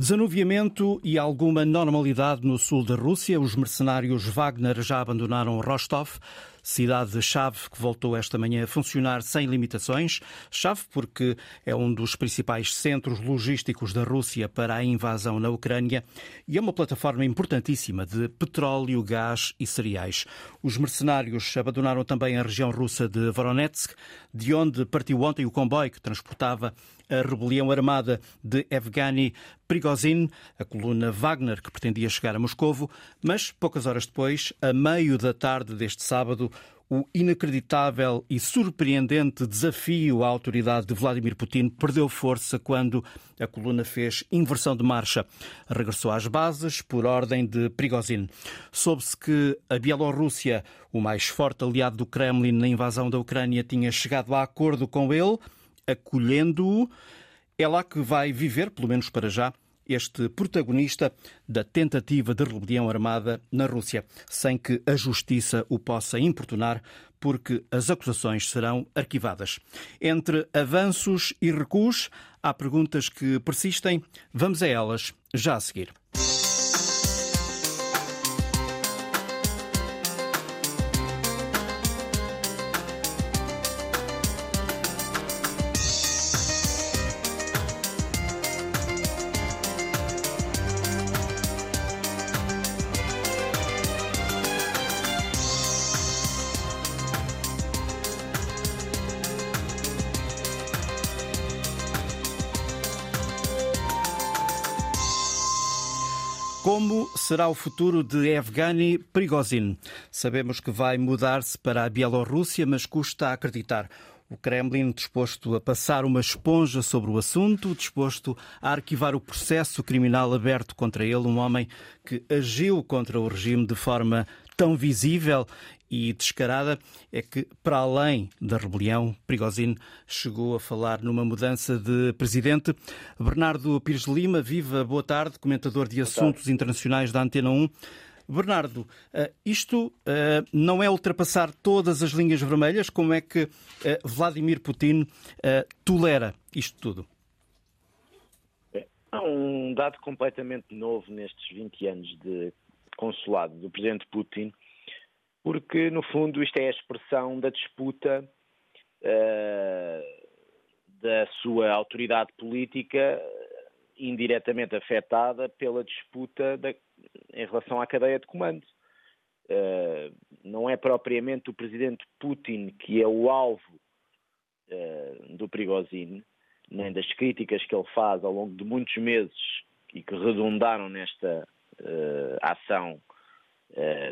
Desanuviamento e alguma normalidade no sul da Rússia. Os mercenários Wagner já abandonaram Rostov, cidade-chave que voltou esta manhã a funcionar sem limitações. Chave porque é um dos principais centros logísticos da Rússia para a invasão na Ucrânia e é uma plataforma importantíssima de petróleo, gás e cereais. Os mercenários abandonaram também a região russa de Voronezh, de onde partiu ontem o comboio que transportava a rebelião armada de Evgeny Prigozhin, a coluna Wagner, que pretendia chegar a Moscovo, mas poucas horas depois, a meio da tarde deste sábado, o inacreditável e surpreendente desafio à autoridade de Vladimir Putin perdeu força quando a coluna fez inversão de marcha. Regressou às bases por ordem de Prigozhin. Soube-se que a Bielorrússia, o mais forte aliado do Kremlin na invasão da Ucrânia, tinha chegado a acordo com ele acolhendo-o. É lá que vai viver, pelo menos para já, este protagonista da tentativa de rebelião armada na Rússia, sem que a justiça o possa importunar, porque as acusações serão arquivadas. Entre avanços e recuos, há perguntas que persistem. Vamos a elas já a seguir. Será o futuro de Evgeny Prigozhin? Sabemos que vai mudar-se para a Bielorrússia, mas custa a acreditar. O Kremlin disposto a passar uma esponja sobre o assunto, disposto a arquivar o processo criminal aberto contra ele, um homem que agiu contra o regime de forma tão visível e descarada é que, para além da rebelião, Prigozhin chegou a falar numa mudança de presidente. Bernardo Pires Lima, viva, boa tarde, comentador de assuntos internacionais da Antena 1. Bernardo, eh, isto eh, não é ultrapassar todas as linhas vermelhas? Como é que eh, Vladimir Putin tolera isto tudo? Há um dado completamente novo nestes 20 anos de consulado do presidente Putin, porque, no fundo, isto é a expressão da disputa uh, da sua autoridade política indiretamente afetada pela disputa da, em relação à cadeia de comando. Uh, não é propriamente o presidente Putin que é o alvo uh, do Prigozhin, nem das críticas que ele faz ao longo de muitos meses e que redundaram nesta uh, ação eh,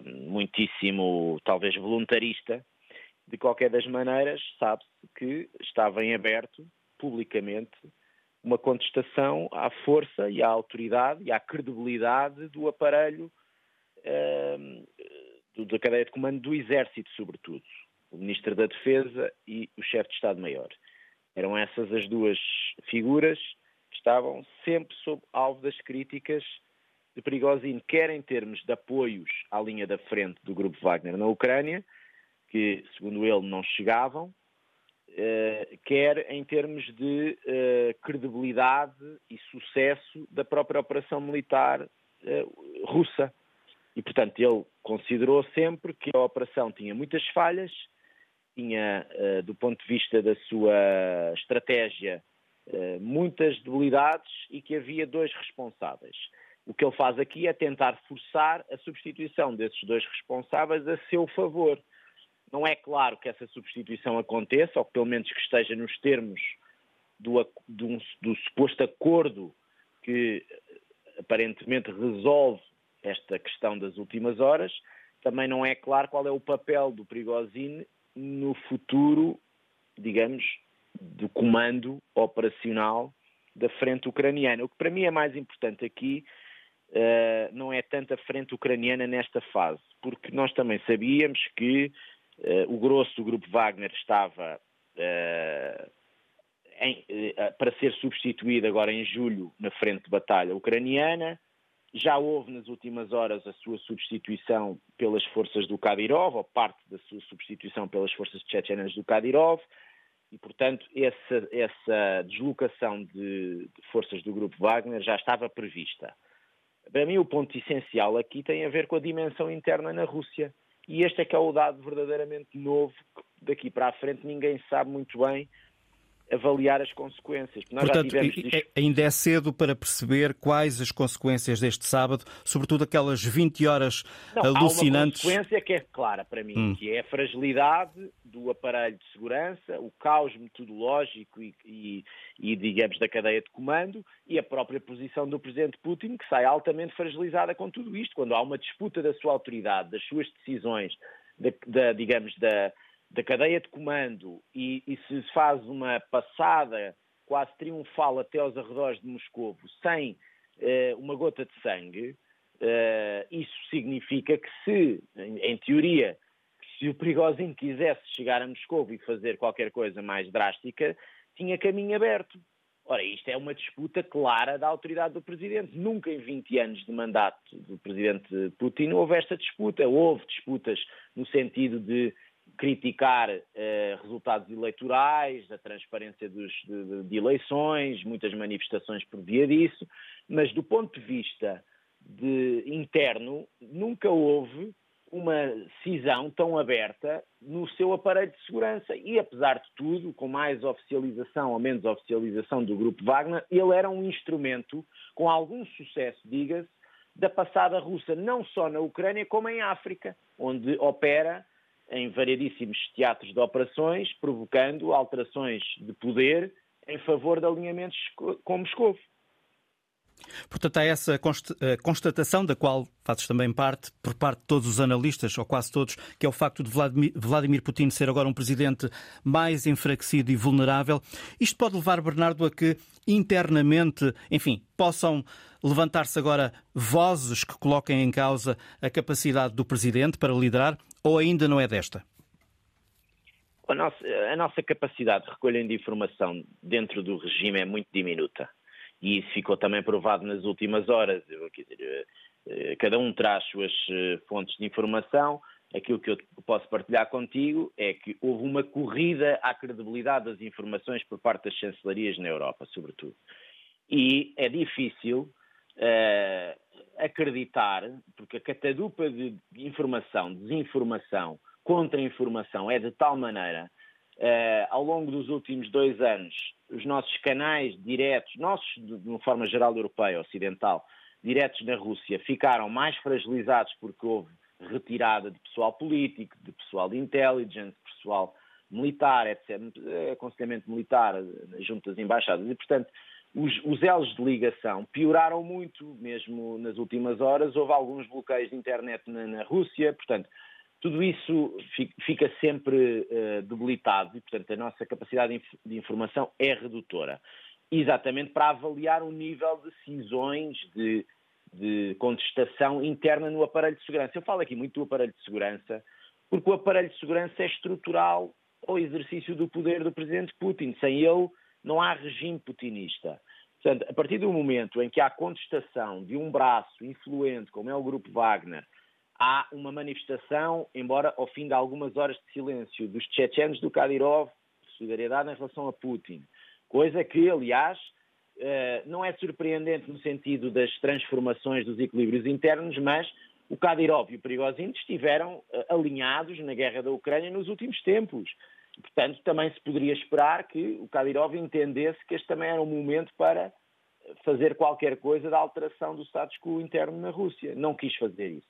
muitíssimo, talvez, voluntarista. De qualquer das maneiras, sabe-se que estava em aberto, publicamente, uma contestação à força e à autoridade e à credibilidade do aparelho uh, da cadeia de comando do Exército, sobretudo. O Ministro da Defesa e o Chefe de Estado-Maior. Eram essas as duas figuras que estavam sempre sob alvo das críticas de Prigozhin, quer em termos de apoios à linha da frente do grupo Wagner na Ucrânia, que, segundo ele, não chegavam, eh, quer em termos de eh, credibilidade e sucesso da própria operação militar eh, russa. E, portanto, ele considerou sempre que a operação tinha muitas falhas, tinha, do ponto de vista da sua estratégia, muitas debilidades e que havia dois responsáveis. O que ele faz aqui é tentar forçar a substituição desses dois responsáveis a seu favor. Não é claro que essa substituição aconteça, ou pelo menos que esteja nos termos do, do, do suposto acordo que aparentemente resolve esta questão das últimas horas. Também não é claro qual é o papel do Prigozhin no futuro, digamos, do comando operacional da frente ucraniana. O que para mim é mais importante aqui uh, não é tanto a frente ucraniana nesta fase, porque nós também sabíamos que uh, o grosso do grupo Wagner estava uh, em, para ser substituído agora em julho na frente de batalha ucraniana. Já houve nas últimas horas a sua substituição pelas forças do Kadyrov, ou parte da sua substituição pelas forças chechenas do Kadyrov. e, portanto, essa, essa deslocação de, de, forças do grupo Wagner já estava prevista. Para mim, o ponto essencial aqui tem a ver com a dimensão interna na Rússia. E este é que é o dado verdadeiramente novo, daqui para a frente ninguém sabe muito bem avaliar as consequências. Nós Portanto, ainda é cedo para perceber quais as consequências deste sábado, sobretudo aquelas 20 horas Não, alucinantes. Há uma consequência que é clara para mim, hum. que é a fragilidade do aparelho de segurança, o caos metodológico e, e, e, digamos, da cadeia de comando e a própria posição do presidente Putin, que sai altamente fragilizada com tudo isto. Quando há uma disputa da sua autoridade, das suas decisões, da, da digamos, da da cadeia de comando e, e se faz uma passada quase triunfal até aos arredores de Moscou sem uh, uma gota de sangue, uh, isso significa que se, em, em, teoria, se o Prigozhin quisesse chegar a Moscou e fazer qualquer coisa mais drástica, tinha caminho aberto. Ora, isto é uma disputa clara da autoridade do Presidente. Nunca em 20 anos de mandato do Presidente Putin houve esta disputa. Houve disputas no sentido de criticar eh, resultados eleitorais, a transparência dos, de, de, eleições, muitas manifestações por via disso, mas do ponto de vista de, interno, nunca houve uma cisão tão aberta no seu aparelho de segurança. E, apesar de tudo, com mais oficialização ou menos oficialização do Grupo Wagner, ele era um instrumento com algum sucesso, diga-se, da passada russa, não só na Ucrânia, como em África, onde opera em variedíssimos teatros de operações, provocando alterações de poder em favor de alinhamentos com Moscou. Portanto, há essa eh, constatação da qual fazes também parte, por parte de todos os analistas, ou quase todos, que é o facto de Vladimir Putin ser agora um presidente mais enfraquecido e vulnerável. Isto pode levar, Bernardo, a que internamente, enfim, possam levantar-se agora vozes que coloquem em causa a capacidade do presidente para liderar ou ainda não é desta? A nossa, a nossa capacidade de recolha de informação dentro do regime é muito diminuta. E isso ficou também provado nas últimas horas. Dizer, eh, cada um traz suas eh, fontes de informação. Aquilo que eu posso partilhar contigo é que houve uma corrida à credibilidade das informações por parte das chancelarias na Europa, sobretudo. E é difícil uh, acreditar, porque a catadupa de informação, desinformação, contra-informação é de tal maneira, uh, ao longo dos últimos dois anos, os nossos canais diretos, nossos de uma forma geral europeia, ocidental, diretos na Rússia, ficaram mais fragilizados porque houve retirada de pessoal político, de pessoal de intelligence, pessoal militar, etc., aconselhamento militar junto às embaixadas. E, portanto, os, os elos de ligação pioraram muito, mesmo nas últimas horas. Houve alguns bloqueios de internet na, na Rússia, portanto, tudo isso fica sempre uh, debilitado e, portanto, a nossa capacidade de informação é redutora. Exatamente para avaliar o nível de cisões, de, de contestação interna no aparelho de segurança. Eu falo aqui muito do aparelho de segurança, porque o aparelho de segurança é estrutural ao exercício do poder do presidente Putin. Sem ele, não há regime putinista. Portanto, a partir do momento em que há contestação de um braço influente, como é o Grupo Wagner, há uma manifestação, embora ao fim de algumas horas de silêncio, dos chechenos do Kadyrov, de solidariedade em relação a Putin. Coisa que, aliás, eh, não é surpreendente no sentido das transformações dos equilíbrios internos, mas o Kadyrov e o Prigozhin estiveram eh, alinhados na guerra da Ucrânia nos últimos tempos. Portanto, também se poderia esperar que o Kadyrov entendesse que este também era um momento para fazer qualquer coisa da alteração do status quo interno na Rússia. Não quis fazer isso.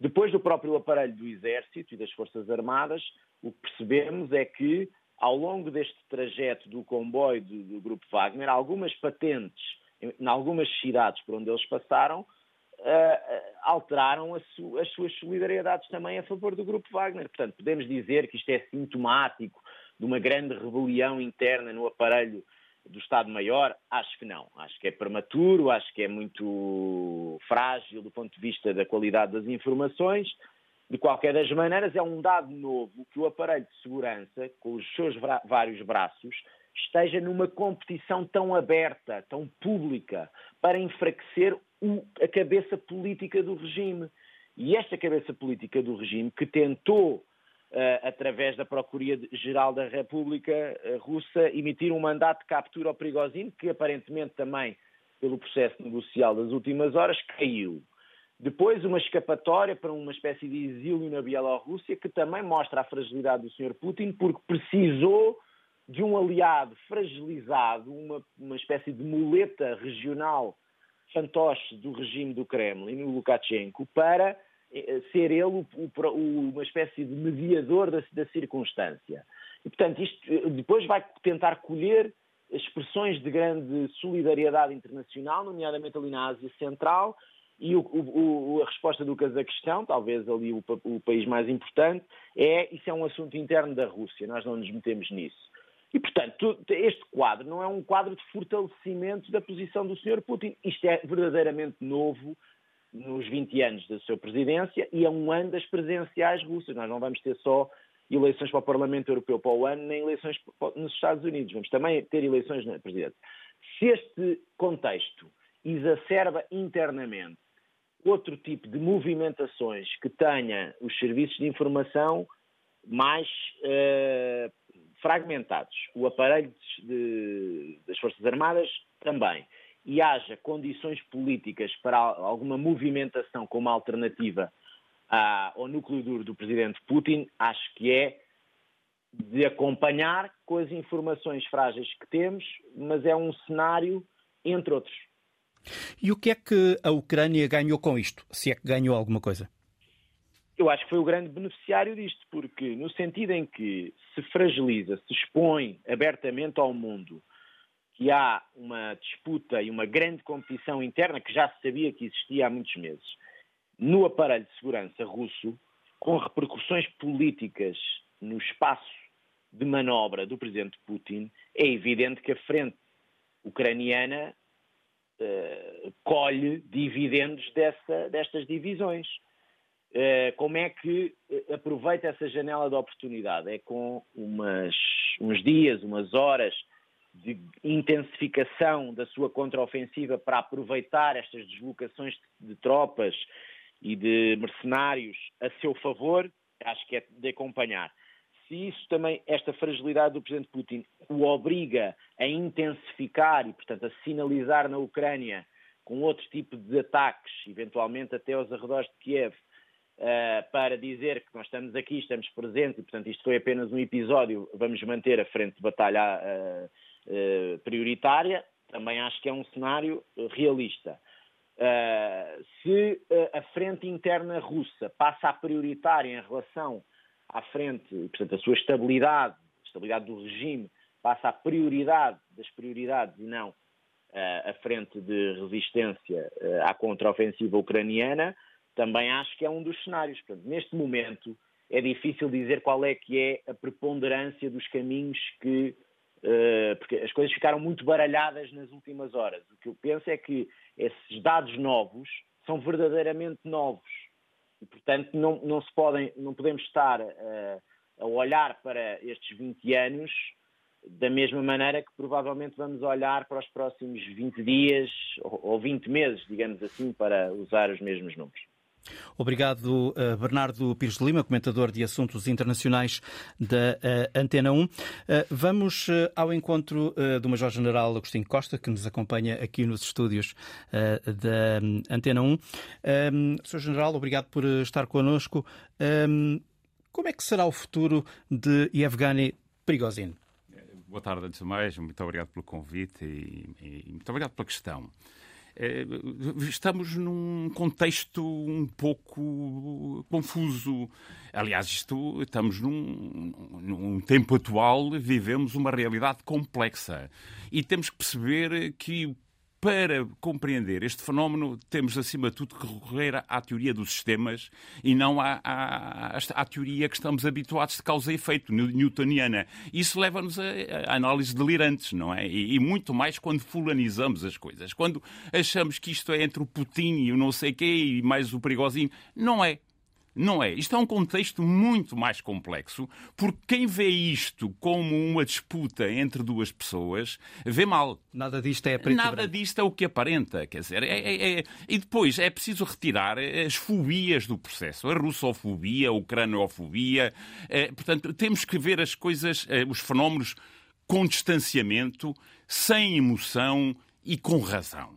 Depois do próprio aparelho do Exército e das Forças Armadas, o que percebemos é que, ao longo deste trajeto do comboio do, do Grupo Wagner, algumas patentes, em algumas cidades por onde eles passaram, uh, alteraram su as suas solidariedades também a favor do Grupo Wagner. Portanto, podemos dizer que isto é sintomático de uma grande rebelião interna no aparelho do Estado-Maior? Acho que não. Acho que é prematuro, acho que é muito frágil do ponto de vista da qualidade das informações. De qualquer das maneiras, é um dado novo que o aparelho de segurança, com os seus vários braços, esteja numa competição tão aberta, tão pública, para enfraquecer o, a cabeça política do regime. E esta cabeça política do regime, que tentou através da Procuradoria-Geral da República Russa, emitir um mandato de captura ao Prigozhin, que aparentemente também, pelo processo negocial das últimas horas, caiu. Depois, uma escapatória para uma espécie de exílio na Bielorrússia, que também mostra a fragilidade do Sr. Putin, porque precisou de um aliado fragilizado, uma, uma espécie de muleta regional fantoche do regime do Kremlin, o Lukashenko, para eh, ser ele o, o, uma espécie de mediador da, da circunstância. E, portanto, isto eh, depois vai tentar colher expressões de grande solidariedade internacional, nomeadamente ali na Ásia Central, e o, o, a resposta do Cazaquistão, talvez ali o, o, país mais importante, é isso é um assunto interno da Rússia, nós não nos metemos nisso. E, portanto, este quadro não é um quadro de fortalecimento da posição do Sr. Putin. Isto é verdadeiramente novo nos 20 anos da sua presidência e é um ano das presidenciais russas. Nós não vamos ter só eleições para o Parlamento Europeu para o ano, nem eleições nos Estados Unidos. Vamos também ter eleições na presidência. Se este contexto exacerba internamente outro tipo de movimentações que tenha os serviços de informação mais uh, fragmentados, o aparelho de, das Forças Armadas também, e haja condições políticas para alguma movimentação como alternativa ao núcleo duro do presidente Putin, acho que é de acompanhar com as informações frágeis que temos, mas é um cenário entre outros. E o que é que a Ucrânia ganhou com isto? Se é que ganhou alguma coisa? eu acho que foi o grande beneficiário disto, porque no sentido em que se fragiliza, se expõe abertamente ao mundo que há uma disputa e uma grande competição interna que já se sabia que existia há muitos meses no aparelho de segurança russo, com repercussões políticas no espaço de manobra do presidente Putin, é evidente que a frente ucraniana uh, colhe dividendos dessa, destas divisões. Eh, como é que eh, aproveita essa janela de oportunidade? É com umas, uns dias, umas horas de intensificação da sua contraofensiva para aproveitar estas deslocações de, tropas e de mercenários a seu favor, acho que é de acompanhar. Se isso também, esta fragilidade do Presidente Putin o obriga a intensificar e, portanto, a sinalizar na Ucrânia com outro tipo de ataques, eventualmente até aos arredores de Kiev, uh, para dizer que nós estamos aqui, estamos presentes e, portanto, isto foi apenas um episódio, vamos manter a frente de batalha uh, uh, prioritária, também acho que é um cenário realista. se a frente interna russa passa a prioritária em relação à frente, portanto, a sua estabilidade, a estabilidade do regime, passa a prioridade das prioridades e não a frente de resistência à contraofensiva ucraniana, também acho que é um dos cenários. Portanto, neste momento é difícil dizer qual é que é a preponderância dos caminhos que. Uh, porque as coisas ficaram muito baralhadas nas últimas horas. O que eu penso é que esses dados novos são verdadeiramente novos. E, portanto, não, não se podem, não podemos estar uh, a olhar para estes 20 anos da mesma maneira que provavelmente vamos olhar para os próximos 20 dias ou 20 meses, digamos assim, para usar os mesmos números. Obrigado, eh, Bernardo Pires de Lima, comentador de assuntos internacionais da eh, Antena 1. Eh, vamos ao encontro do Major-General Agostinho Costa, que nos acompanha aqui nos estúdios da hum, Antena 1. Sr. General, obrigado por estar connosco. Como é que será o futuro de Yevgeny Prigozhin? Boa tarde, antes de mais. Muito obrigado pelo convite e, e muito obrigado pela questão. Eh, estamos num contexto um pouco confuso. Aliás, isto, estamos num, num tempo atual, vivemos uma realidade complexa e temos que perceber que para compreender este fenómeno, temos, acima de tudo, que recorrer à teoria dos sistemas e não à, à, à teoria que estamos habituados de causa e efeito, newtoniana. Isso leva-nos a, a, análises delirantes, não é? E, e, muito mais quando fulanizamos as coisas. Quando achamos que isto é entre o Putin e o não sei quê e mais o perigosinho. Não é. Não é. Isto é um contexto muito mais complexo, porque quem vê isto como uma disputa entre duas pessoas vê mal. Nada disto é preto Nada disto é o que aparenta. Quer dizer, é, é, é... e depois é preciso retirar as fobias do processo. A russofobia, a ucraniofobia. É, portanto, temos que ver as coisas, é, os fenómenos com distanciamento, sem emoção e com razão.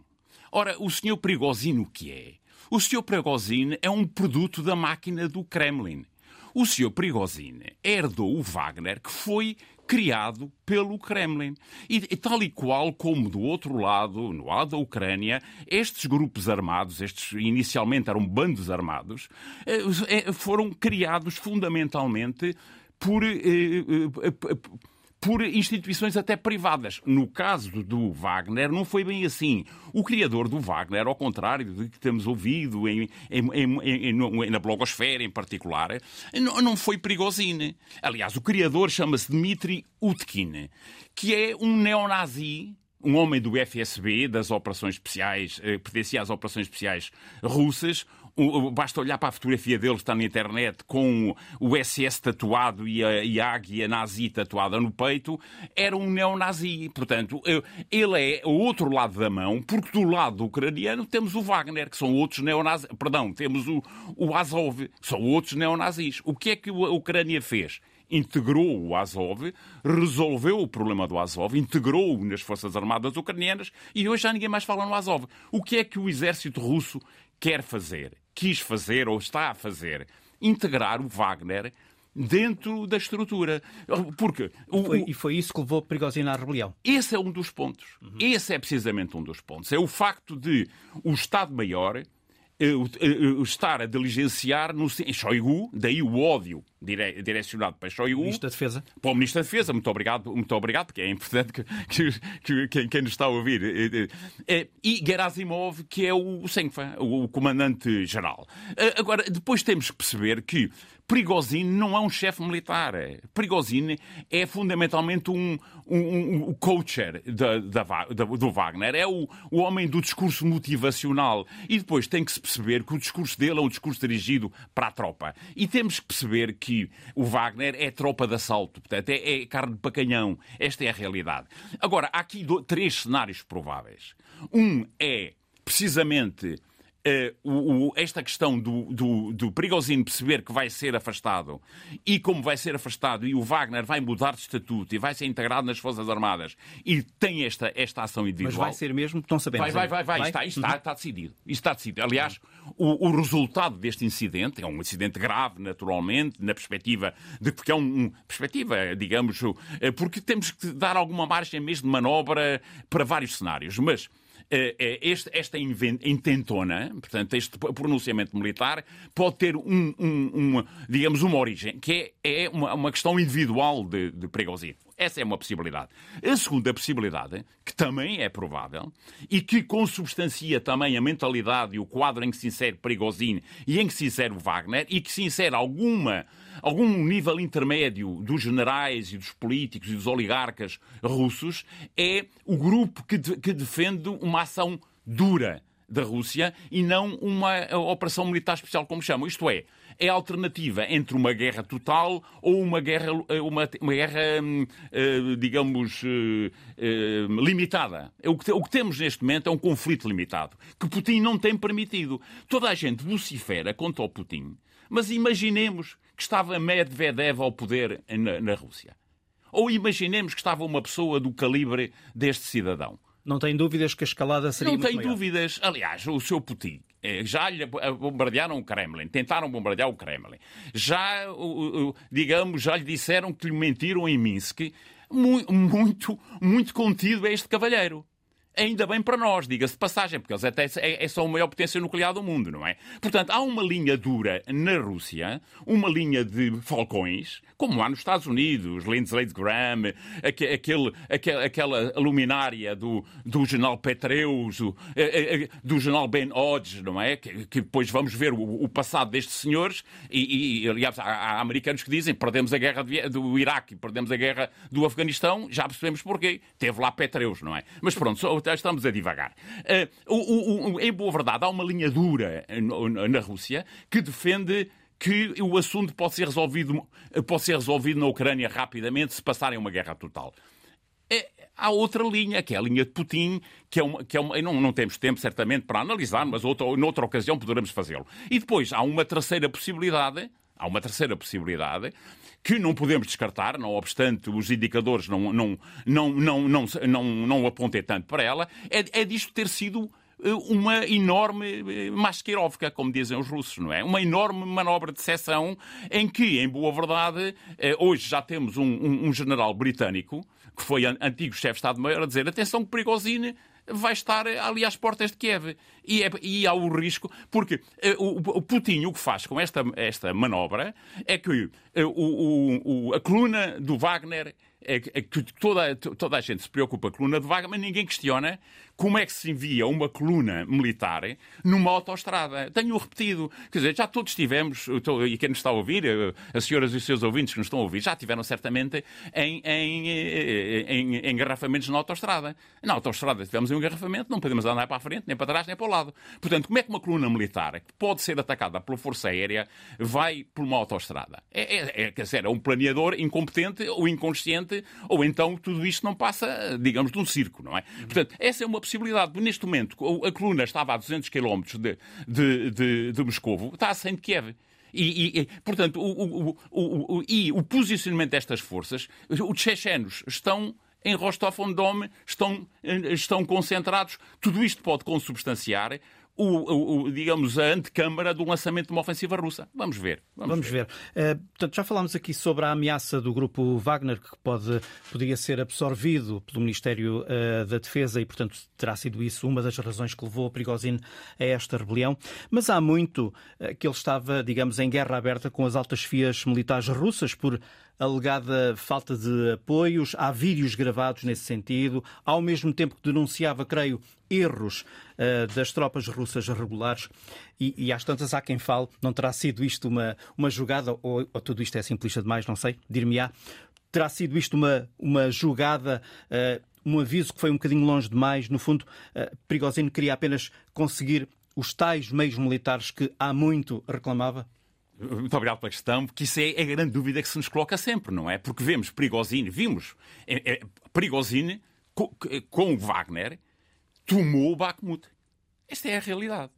Ora, o senhor Prigozhin o que é? O senhor Prigozhin é um produto da máquina do Kremlin. O senhor Prigozhin herdou o Wagner, que foi criado pelo Kremlin. E, tal e qual como do outro lado, no lado da Ucrânia, estes grupos armados, estes inicialmente eram bandos armados, eh, eh, foram criados fundamentalmente por eh, por instituições até privadas. No caso do Wagner, não foi bem assim. O criador do Wagner, ao contrário do que temos ouvido em, em, em, na blogosfera em particular, não, não foi Prigozhin. Aliás, o criador chama-se Dmitry Utkin, que é um neonazi um homem do FSB, das operações especiais, eh, pertencia às operações especiais russas, Basta olhar para a fotografia dele está na internet com o SS tatuado e a, e a águia nazi tatuada no peito. Era um neonazi. Portanto, ele é o outro lado da mão, porque do lado ucraniano temos o Wagner, que são outros neonazis. Perdão, temos o, o Azov, que são outros neonazis. O que é que a Ucrânia fez? integrou o Azov, resolveu o problema do Azov, integrou-o nas Forças Armadas Ucranianas e hoje já ninguém mais fala no Azov. O que é que o exército russo quer fazer? Quis fazer ou está a fazer, integrar o Wagner dentro da estrutura. Porque o, foi, e foi isso que levou Prigozhin à rebelião. Esse é um dos pontos. Uhum. Esse é precisamente um dos pontos. É o facto de o Estado-Maior estar a diligenciar no Shoigu, daí o ódio dire, direcionado para Shoigu. Ministro da Defesa. Para o Ministro da Defesa, muito obrigado, muito obrigado, porque é importante que, que, que quem, nos está a ouvir. E Gerasimov, que é o Senfa, o comandante-geral. Agora, depois temos que perceber que Prigozhin não é um chefe militar. Prigozhin é fundamentalmente um, um, um coacher da, da, da, do Wagner. É o, o homem do discurso motivacional. E depois tem que se perceber que o discurso dele é um discurso dirigido para a tropa. E temos que perceber que o Wagner é tropa de assalto. Portanto, é, é carne de pacanhão. Esta é a realidade. Agora, há aqui três cenários prováveis. Um é precisamente Uh, o, esta questão do, do, do Prigozhin perceber que vai ser afastado e como vai ser afastado e o Wagner vai mudar de estatuto e vai ser integrado nas Forças Armadas e tem esta, esta ação individual. Mas vai ser mesmo? Estão sabendo? Vai, vai, vai. vai. vai? Está, está, uhum. está, decidido. está decidido. Aliás, o, o, resultado deste incidente é um incidente grave, naturalmente, na perspectiva de porque é um, um perspectiva, digamos, eh, porque temos que dar alguma margem mesmo de manobra para vários cenários. Mas este, esta intentona, portanto, este pronunciamento militar, pode ter um, um, um digamos, uma origem, que é, é uma, uma, questão individual de, de. Essa é uma possibilidade. A segunda possibilidade, que também é provável, e que consubstancia também a mentalidade e o quadro em que se insere Prigozhin e em que se insere Wagner, e que se insere alguma algum nível intermédio dos generais e dos políticos e dos oligarcas russos, é o grupo que, de, que defende uma ação dura da Rússia e não uma operação militar especial, como chamam. Isto é, é a alternativa entre uma guerra total ou uma guerra, uma, uma guerra hum, eh, digamos, eh, eh, limitada. O que, o que temos neste momento é um conflito limitado, que Putin não tem permitido. Toda a gente vocifera contra o Putin, mas imaginemos que estava Medvedev ao poder na, na Rússia. Ou imaginemos que estava uma pessoa do calibre deste cidadão. Não tem dúvidas que a escalada seria Não tem maior. dúvidas. Aliás, o seu Putin eh, já lhe bombardearam o Kremlin, tentaram bombardear o Kremlin. Já, digamos, já lhe disseram que lhe mentiram em Minsk. Muito, muito contido é este cavalheiro. Ainda bem para nós, diga-se de passagem, porque eles até é, é só a maior potência nuclear do mundo, não é? Portanto, há uma linha dura na Rússia, uma linha de falcões, como há nos Estados Unidos, Lindsey Graham, aquele, aquela luminária do, do general Petreus, do, eh, eh, do general Ben Hodge, não é? Que, que depois vamos ver o, o, passado destes senhores, e, e aliás, há, há, americanos que dizem perdemos a guerra do Iraque, perdemos a guerra do Afeganistão, já percebemos porquê. Teve lá Petreus, não é? Mas pronto, estamos a divagar. Uh, o, o, em boa verdade, há uma linha dura na Rússia que defende que o assunto pode ser resolvido, pode ser resolvido na Ucrânia rapidamente se passarem uma guerra total. É, há outra linha, que é a linha de Putin, que é uma. Que é uma não, não temos tempo, certamente, para analisar, mas outra, noutra ocasião poderemos fazê-lo. E depois há uma terceira possibilidade, há uma terceira possibilidade, que não podemos descartar, não obstante os indicadores não, não, não, não, não, não, não apontem tanto para ela, é, é disto ter sido eh, uma enorme eh, masquerovka, como dizem os russos, não é? Uma enorme manobra de seção em que, em boa verdade, eh, hoje já temos um, um, um general britânico que foi antigo chefe de Estado-Maior, a dizer atenção que Prigozhin vai estar ali às portas de Kiev. E, é, e há o risco, porque uh, o, o Putin o que faz com esta, esta manobra é que uh, o, o, a coluna do Wagner é, é que toda, toda a gente se preocupa com a coluna de Wagner, mas ninguém questiona como é que se envia uma coluna militar numa autoestrada. Tenho repetido. Quer dizer, já todos tivemos, e quem nos está a ouvir, eh, as senhoras e os seus ouvintes que nos estão a ouvir, já tiveram certamente em, em, eh, em, em engarrafamentos na autoestrada. Na autoestrada tivemos um engarrafamento, não podemos andar para a frente, nem para trás, nem para o lado. Portanto, como é que uma coluna militar, que pode ser atacada pela Força Aérea, vai por uma autoestrada? É, é, é, quer dizer, é um planeador incompetente ou inconsciente, ou então tudo isto não passa, digamos, de um circo, não é? Portanto, essa é uma possibilidade. Neste momento, a coluna estava a 200 km de, de, de, de Moscovo, está a 100 de Kiev. E, e, portanto, o, o, o, e o posicionamento destas forças, os chechenos estão em Rostov-on-Don, estão, estão concentrados. Tudo isto pode consubstanciar o, o, o, digamos, a antecâmara do lançamento de uma ofensiva russa. Vamos ver. Vamos, vamos ver. ver. Uh, portanto, já falámos aqui sobre a ameaça do grupo Wagner, que pode, poderia ser absorvido pelo Ministério uh, da Defesa e, portanto, terá sido isso uma das razões que levou a Prigozhin a esta rebelião. Mas há muito uh, que ele estava, digamos, em guerra aberta com as altas fias militares russas por alegada falta de apoios. Há vídeos gravados nesse sentido. Ao mesmo tempo que denunciava, creio, erros uh, das tropas russas regulares. E, e às tantas há quem fale, não terá sido isto uma, uma jogada, ou, ou tudo isto é simplista demais, não sei, dir-me-á. Terá sido isto uma, uma jogada, uh, um aviso que foi um bocadinho longe demais. No fundo, uh, queria apenas conseguir os tais meios militares que há muito reclamava? Muito obrigado pela questão, porque isso é a grande dúvida que se nos coloca sempre, não é? Porque vemos Prigozhin, vimos é, é, com, com Wagner tomou Bakhmut. Esta é a realidade.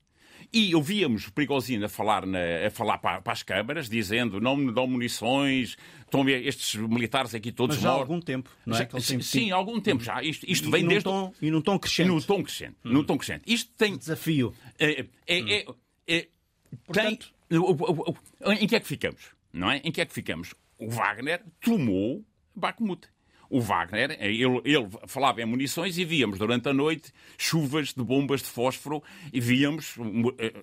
E ouvíamos Prigozhin a falar, na, a falar para, para, as câmaras, dizendo não me dão munições, estão estes militares aqui todos Mas já há algum tempo, não é? Já, sim, sim, há algum tempo já. Isto, isto e, vem e desde... Tom, e num tom crescente. Num tom crescente. Hum. Num tom crescente. Isto tem... Desafio. É, é, hum. é, é Portanto... Tem... Em que é que ficamos? Não é? Em que é que ficamos? O Wagner tomou Bakhmut o Wagner, ele, ele, falava em munições e víamos durante a noite chuvas de bombas de fósforo e víamos, eh,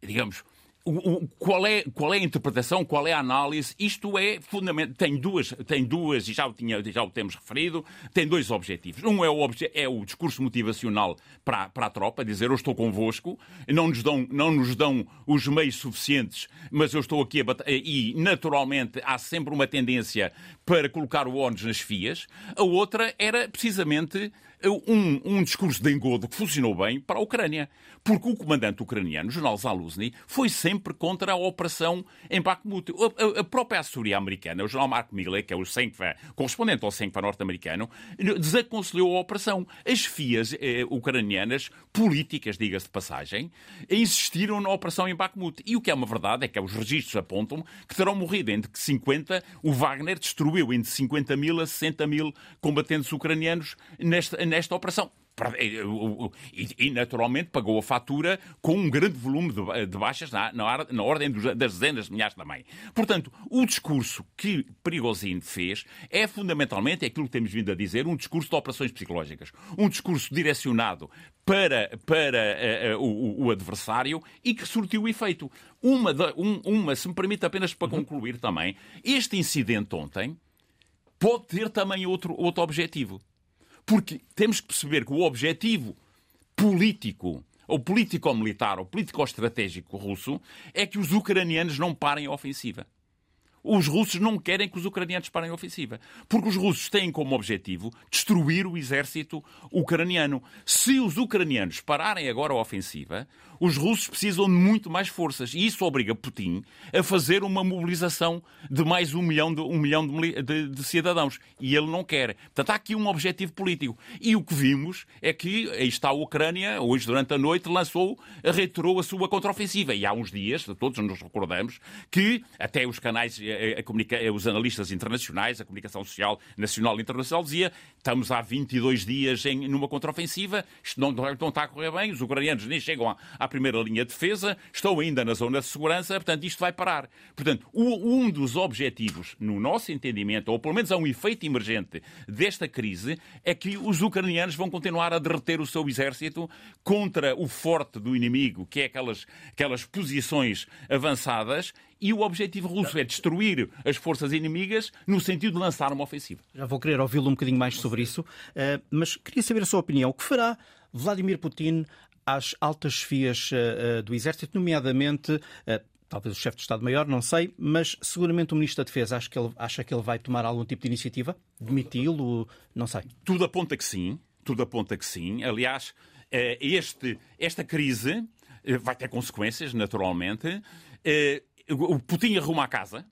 digamos, o, qual, é, qual é a interpretação, qual é a análise? Isto é fundamental. Tem duas, tem duas e já o, tinha, já o temos referido, tem dois objetivos. Um é o, obje, é o discurso motivacional para, para a tropa, dizer eu estou convosco, não nos, dão, não nos dão os meios suficientes, mas eu estou aqui a. E, naturalmente, há sempre uma tendência para colocar o ONU nas fias. A outra era precisamente um, um discurso de engodo que funcionou bem para a Ucrânia. Porque o comandante ucraniano, o general Zaluzny, foi sempre contra a operação em Bakhmut. A, a, a própria Assúria americana, o general Mark Milley, que é o Senkva, correspondente ao Senkva norte-americano, desaconselhou a operação. As FIAs eh, ucranianas, políticas, diga-se de passagem, insistiram na operação em Bakhmut. E o que é uma verdade é que os registros apontam que terão morrido entre 50, o Wagner destruiu entre 50 mil a 60 mil combatentes ucranianos nesta, nesta operação. E, naturalmente, pagou a fatura com um grande volume de, baixas na, na, ordem das dezenas de milhares também. Portanto, o discurso que Prigozhin fez é fundamentalmente aquilo que temos vindo a dizer, um discurso de operações psicológicas. Um discurso direcionado para, para uh, uh, o, o, adversário e que surtiu efeito. Uma, de, um, uma, se me permite apenas para uhum. concluir também, este incidente ontem pode ter também outro, outro objetivo. Porque temos que perceber que o objetivo político, ou político-militar, ou político-estratégico russo, é que os ucranianos não parem a ofensiva. os russos não querem que os ucranianos parem a ofensiva. Porque os russos têm como objetivo destruir o exército ucraniano. Se os ucranianos pararem agora a ofensiva, os russos precisam de muito mais forças. E isso obriga Putin a fazer uma mobilização de mais um milhão de, um milhão de, de, de cidadãos. E ele não quer. Portanto, há aqui um objetivo político. E o que vimos é que aí está a Ucrânia, hoje durante a noite, lançou, reiterou a sua contraofensiva. E há uns dias, todos nos recordamos, que até os canais, a, a, a, os analistas internacionais, a comunicação social nacional e internacional dizia estamos há 22 dias em, numa contraofensiva, isto não, não está a correr bem, os ucranianos nem chegam à, primeira linha de defesa, estão ainda na zona de segurança, portanto, isto vai parar. Portanto, um dos objetivos, no nosso entendimento, ou pelo menos há um efeito emergente desta crise, é que os ucranianos vão continuar a derreter o seu exército contra o forte do inimigo, que é aquelas, aquelas posições avançadas, e o objetivo russo é destruir as forças inimigas no sentido de lançar uma ofensiva. Já vou querer ouvi-lo um bocadinho mais sobre isso, eh, mas queria saber a sua opinião. O que fará Vladimir Putin às altas esfias uh, do Exército, nomeadamente. Uh, talvez o chefe de Estado-Maior, não sei, mas seguramente o Ministro da Defesa acha que ele, acha que ele vai tomar algum tipo de iniciativa? Demiti-lo? Não sei. Tudo aponta que sim. Tudo aponta que sim. Aliás, este, esta crise vai ter consequências, naturalmente. O Putin arruma a casa.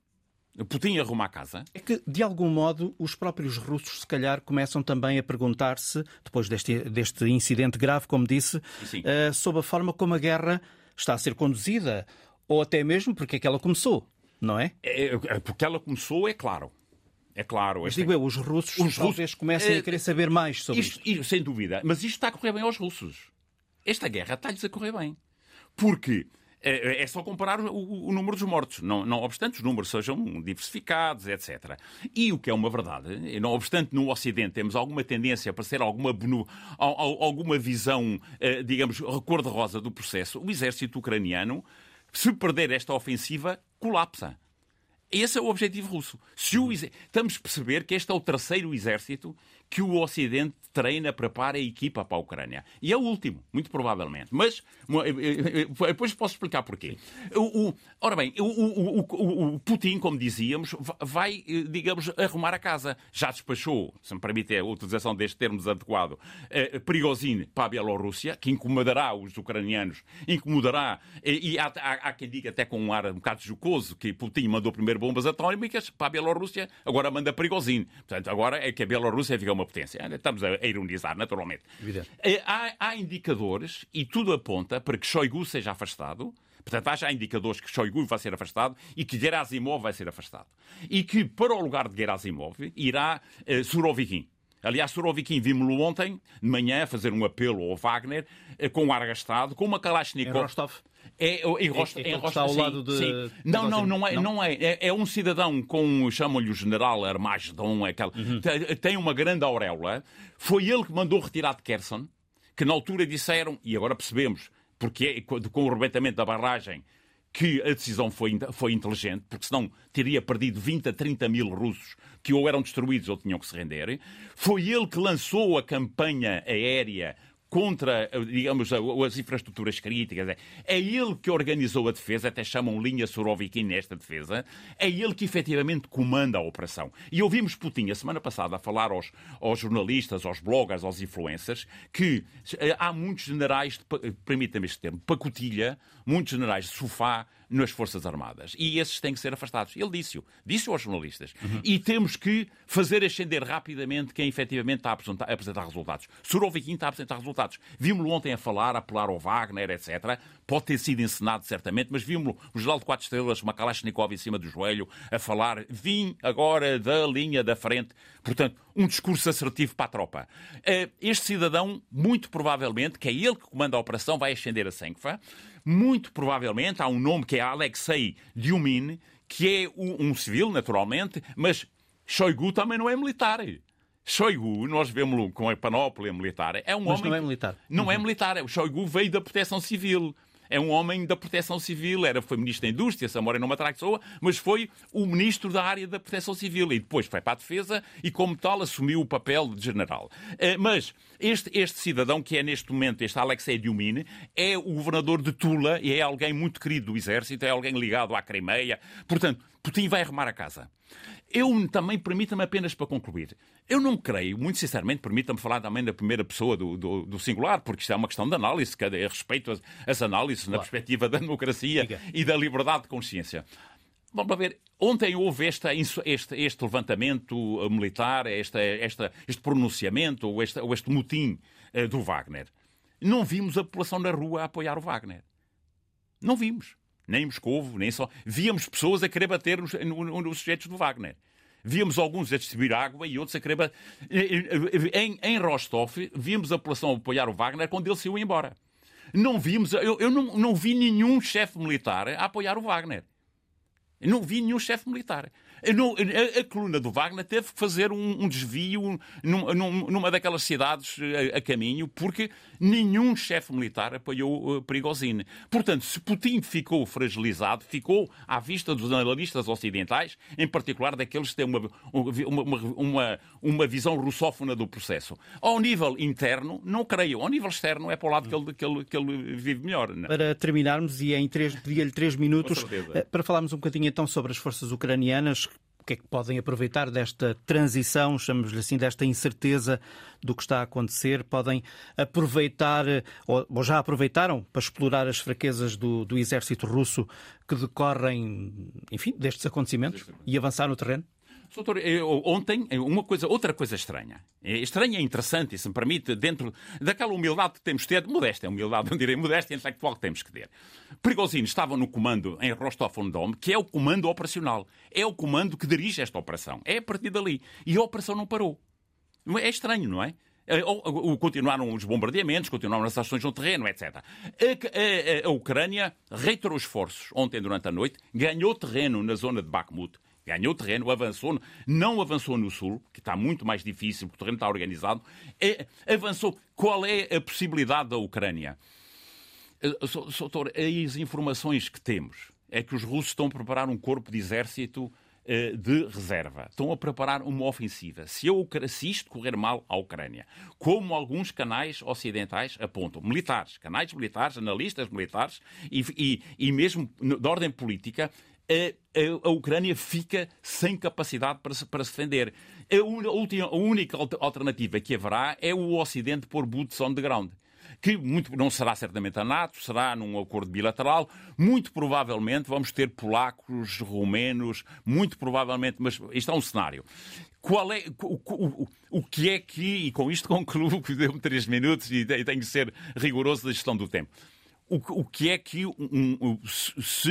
Putin arruma a casa. É que, de algum modo, os próprios russos, se calhar, começam também a perguntar-se, depois deste, deste incidente grave, como disse, uh, sobre a forma como a guerra está a ser conduzida, ou até mesmo porque é que ela começou, não é? é, é porque ela começou, é claro. É claro. Mas digo eu, os russos os talvez russos, comecem é, a querer saber mais sobre isto, isto. Sem dúvida. Mas isto está a correr bem aos russos. Esta guerra está-lhes a correr bem. Porque é, é só comparar o, o, número dos mortos. Não, não obstante os números sejam diversificados, etc. E o que é uma verdade, não obstante no Ocidente temos alguma tendência para ser alguma, alguma visão, eh, digamos, cor-de-rosa do processo, o exército ucraniano, se perder esta ofensiva, colapsa. Esse é o objetivo russo. Se o, estamos a perceber que este é o terceiro exército que o Ocidente treina, prepara a equipa para a Ucrânia. E é o último, muito provavelmente. Mas eh, eh, eh, depois posso explicar porquê. O, o, ora bem, o, o, Putin, como dizíamos, vai, digamos, arrumar a casa. Já despachou, se me permite a utilização deste termo adequado, Prigozhin para a Bielorrússia, que incomodará os ucranianos, incomodará, e há, há, há quem diga até com um ar um bocado jocoso, que Putin mandou primeiro bombas atómicas para a Bielorrússia, agora manda Prigozhin. Portanto, agora é que a Bielorrússia fica uma potência. Estamos a ironizar, naturalmente. Eh, há, há, indicadores, e tudo aponta para que Shoigu seja afastado. Portanto, há já indicadores que Shoigu vai ser afastado e que Gerasimov vai ser afastado. E que, para o lugar de Gerasimov, irá uh, Surovikin. Aliás, Surovikin vimos-lo ontem, de manhã, fazer um apelo ao Wagner, uh, com um ar gastado, com uma Kalashnikov. Em Rostov? É, em é, é, está ao lado de. Sim. Não, não, não é, não? não é. é. é. um cidadão com, chamam-lhe o general Armagedon, aquela, uhum. tem uma grande auréola. Foi ele que mandou retirar de Kherson, que na altura disseram, e agora percebemos, porque com o rebentamento da barragem, que a decisão foi, foi inteligente, porque senão teria perdido 20 a 30 mil russos que ou eram destruídos ou tinham que se render. Foi ele que lançou a campanha aérea contra, digamos, as infraestruturas críticas. É, é ele que organizou a defesa, até chamam linha Surovikin nesta defesa. É ele que efetivamente comanda a operação. E ouvimos Putin a semana passada a falar aos, aos jornalistas, aos bloggers, aos influencers, que eh, há muitos generais, permita-me este termo, pacotilha, muitos generais de sofá, nas Forças Armadas. E esses têm que ser afastados. Ele disse-o. Disse-o aos jornalistas. Uhum. E temos que fazer ascender rapidamente quem efetivamente está a apresentar, a apresentar resultados. Surovikin está a apresentar resultados. Vimos-lo ontem a falar, a apelar ao Wagner, etc. Pode ter sido encenado, certamente, mas vimos-lo, o geral de quatro estrelas, uma Kalashnikov em cima do joelho, a falar, vim agora da linha da frente. Portanto, um discurso assertivo para a tropa. Eh, este cidadão, muito provavelmente, que é ele que comanda a operação, vai ascender a Senkfa muito provavelmente há um nome que é Alexei Dyumin, que é um, civil, naturalmente, mas Shoigu também não é militar. Shoigu, nós vemos-lo com a panóplia militar, é um mas homem. não é militar. Não é uhum. militar. O Shoigu veio da proteção civil é um homem da proteção civil, era, foi ministro da Indústria, Samora não me pessoa, mas foi o ministro da área da proteção civil e depois foi para a defesa e, como tal, assumiu o papel de general. Eh, mas este, este cidadão, que é neste momento este Alexei Diumine, é o governador de Tula e é alguém muito querido do exército, é alguém ligado à Crimeia. Portanto, Putin vai arrumar a casa. Eu também, permita-me apenas para concluir, eu não creio, muito sinceramente, permita-me falar também da primeira pessoa do, do, do, singular, porque isto é uma questão de análise, cada respeito às, às análises claro. na perspectiva da democracia Diga. e da liberdade de consciência. Vamos ver, ontem houve esta, este, este levantamento uh, militar, esta, esta, este pronunciamento, ou este, ou este motim uh, do Wagner. Não vimos a população na rua a apoiar o Wagner. Não vimos. Nem em Moscovo, nem só. Víamos pessoas a querer bater nos, nos sujeitos do Wagner. Víamos alguns a distribuir água e outros a querer. Em, em Rostov, víamos a população a apoiar o Wagner quando ele saiu embora. Não vimos, eu, eu não, não vi nenhum chefe militar a apoiar o Wagner. Não vi nenhum chefe militar. Não, a, a, coluna do Wagner teve que fazer um, um desvio num, num, numa daquelas cidades a, a, caminho, porque nenhum chefe militar apoiou uh, Prigozhin. Portanto, se Putin ficou fragilizado, ficou à vista dos analistas ocidentais, em particular daqueles que têm uma, uma, uma, uma visão russófona do processo. Ao nível interno, não creio. Ao nível externo, é para o lado que ele, que ele, que ele vive melhor. Não? Para terminarmos, e em três, pedia-lhe três minutos, eh, para falarmos um bocadinho então sobre as forças ucranianas que é que podem aproveitar desta transição, chamamos-lhe assim, desta incerteza do que está a acontecer? Podem aproveitar, ou, ou já aproveitaram, para explorar as fraquezas do, do exército russo que decorrem, enfim, destes acontecimentos e avançar no terreno? Doutor, ontem, uma coisa, outra coisa estranha. É estranha e interessante, e se me permite, dentro daquela humildade que temos de ter, modéstia, humildade, não direi modéstia intelectual que temos que ter. Perigosino estava no comando em Rostov-on-Don, que é o comando operacional. É o comando que dirige esta operação. É a partir dali. E a operação não parou. É estranho, não é? é continuaram os bombardeamentos, continuaram as ações no terreno, etc. A, a, a, Ucrânia reiterou esforços ontem durante a noite, ganhou terreno na zona de Bakhmut, ganhou terreno, avançou, não avançou no sul, que está muito mais difícil, porque o terreno está organizado, é, avançou. Qual é a possibilidade da Ucrânia? Doutor, eh, as informações que temos é que os russos estão a preparar um corpo de exército eh, de reserva. Estão a preparar uma ofensiva. Se, eu, se isto correr mal à Ucrânia, como alguns canais ocidentais apontam, militares, canais militares, analistas militares e, e, e mesmo de ordem política, a, a, Ucrânia fica sem capacidade para se, para se defender. A, última, a única alternativa que haverá é o Ocidente pôr boots on the ground que muito, não será certamente a NATO, será num acordo bilateral. Muito provavelmente vamos ter polacos, romenos, muito provavelmente, mas isto é um cenário. Qual é, o, o, o que é que, e com isto concluo, que deu-me três minutos e tenho que ser rigoroso da gestão do tempo o, o que é que, um, um, se,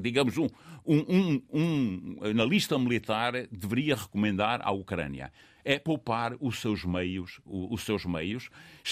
digamos, um, um, um analista militar deveria recomendar à Ucrânia? É poupar os seus meios, os seus meios.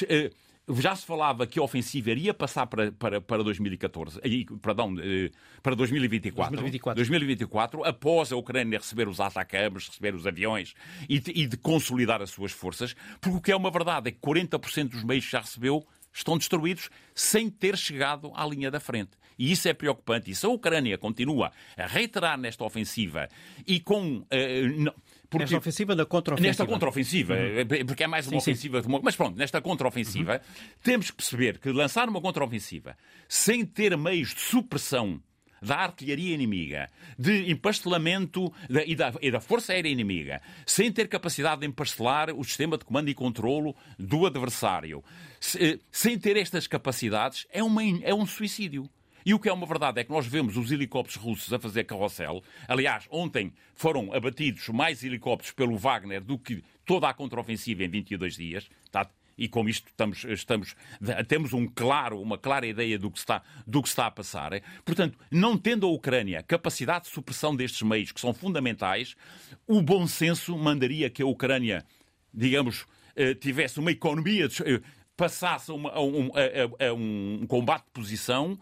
Eh, já se falava que a ofensiva iria passar para, para, para 2014, perdão, eh, para 2024, 2024. 2024, após a Ucrânia receber os atacames, receber os aviões e de, e de consolidar as suas forças, porque o que é uma verdade é que 40% dos meios já recebeu estão destruídos sem ter chegado à linha da frente. E isso é preocupante. E se a Ucrânia continua a reiterar nesta ofensiva e com. Uh, porque, nesta ofensiva da contraofensiva. Nesta contraofensiva, uhum. porque é mais uma sim, ofensiva. Sim. Mas pronto, nesta contraofensiva, uhum. temos que perceber que lançar uma contraofensiva sem ter meios de supressão da artilharia inimiga, de empastelamento da, e, da, e, da, força aérea inimiga, sem ter capacidade de empastelar o sistema de comando e controlo do adversário, se, eh, sem ter estas capacidades, é, uma, é um suicídio. E o que é uma verdade é que nós vemos os helicópteros russos a fazer carrossel. Aliás, ontem foram abatidos mais helicópteros pelo Wagner do que toda a contraofensiva em 22 dias. Está e com isto estamos, estamos, temos um claro, uma clara ideia do que, está, do que está a passar. Portanto, não tendo a Ucrânia capacidade de supressão destes meios, que são fundamentais, o bom senso mandaria que a Ucrânia, digamos, eh, tivesse uma economia, eh, passasse a, um, a, a um combate de posição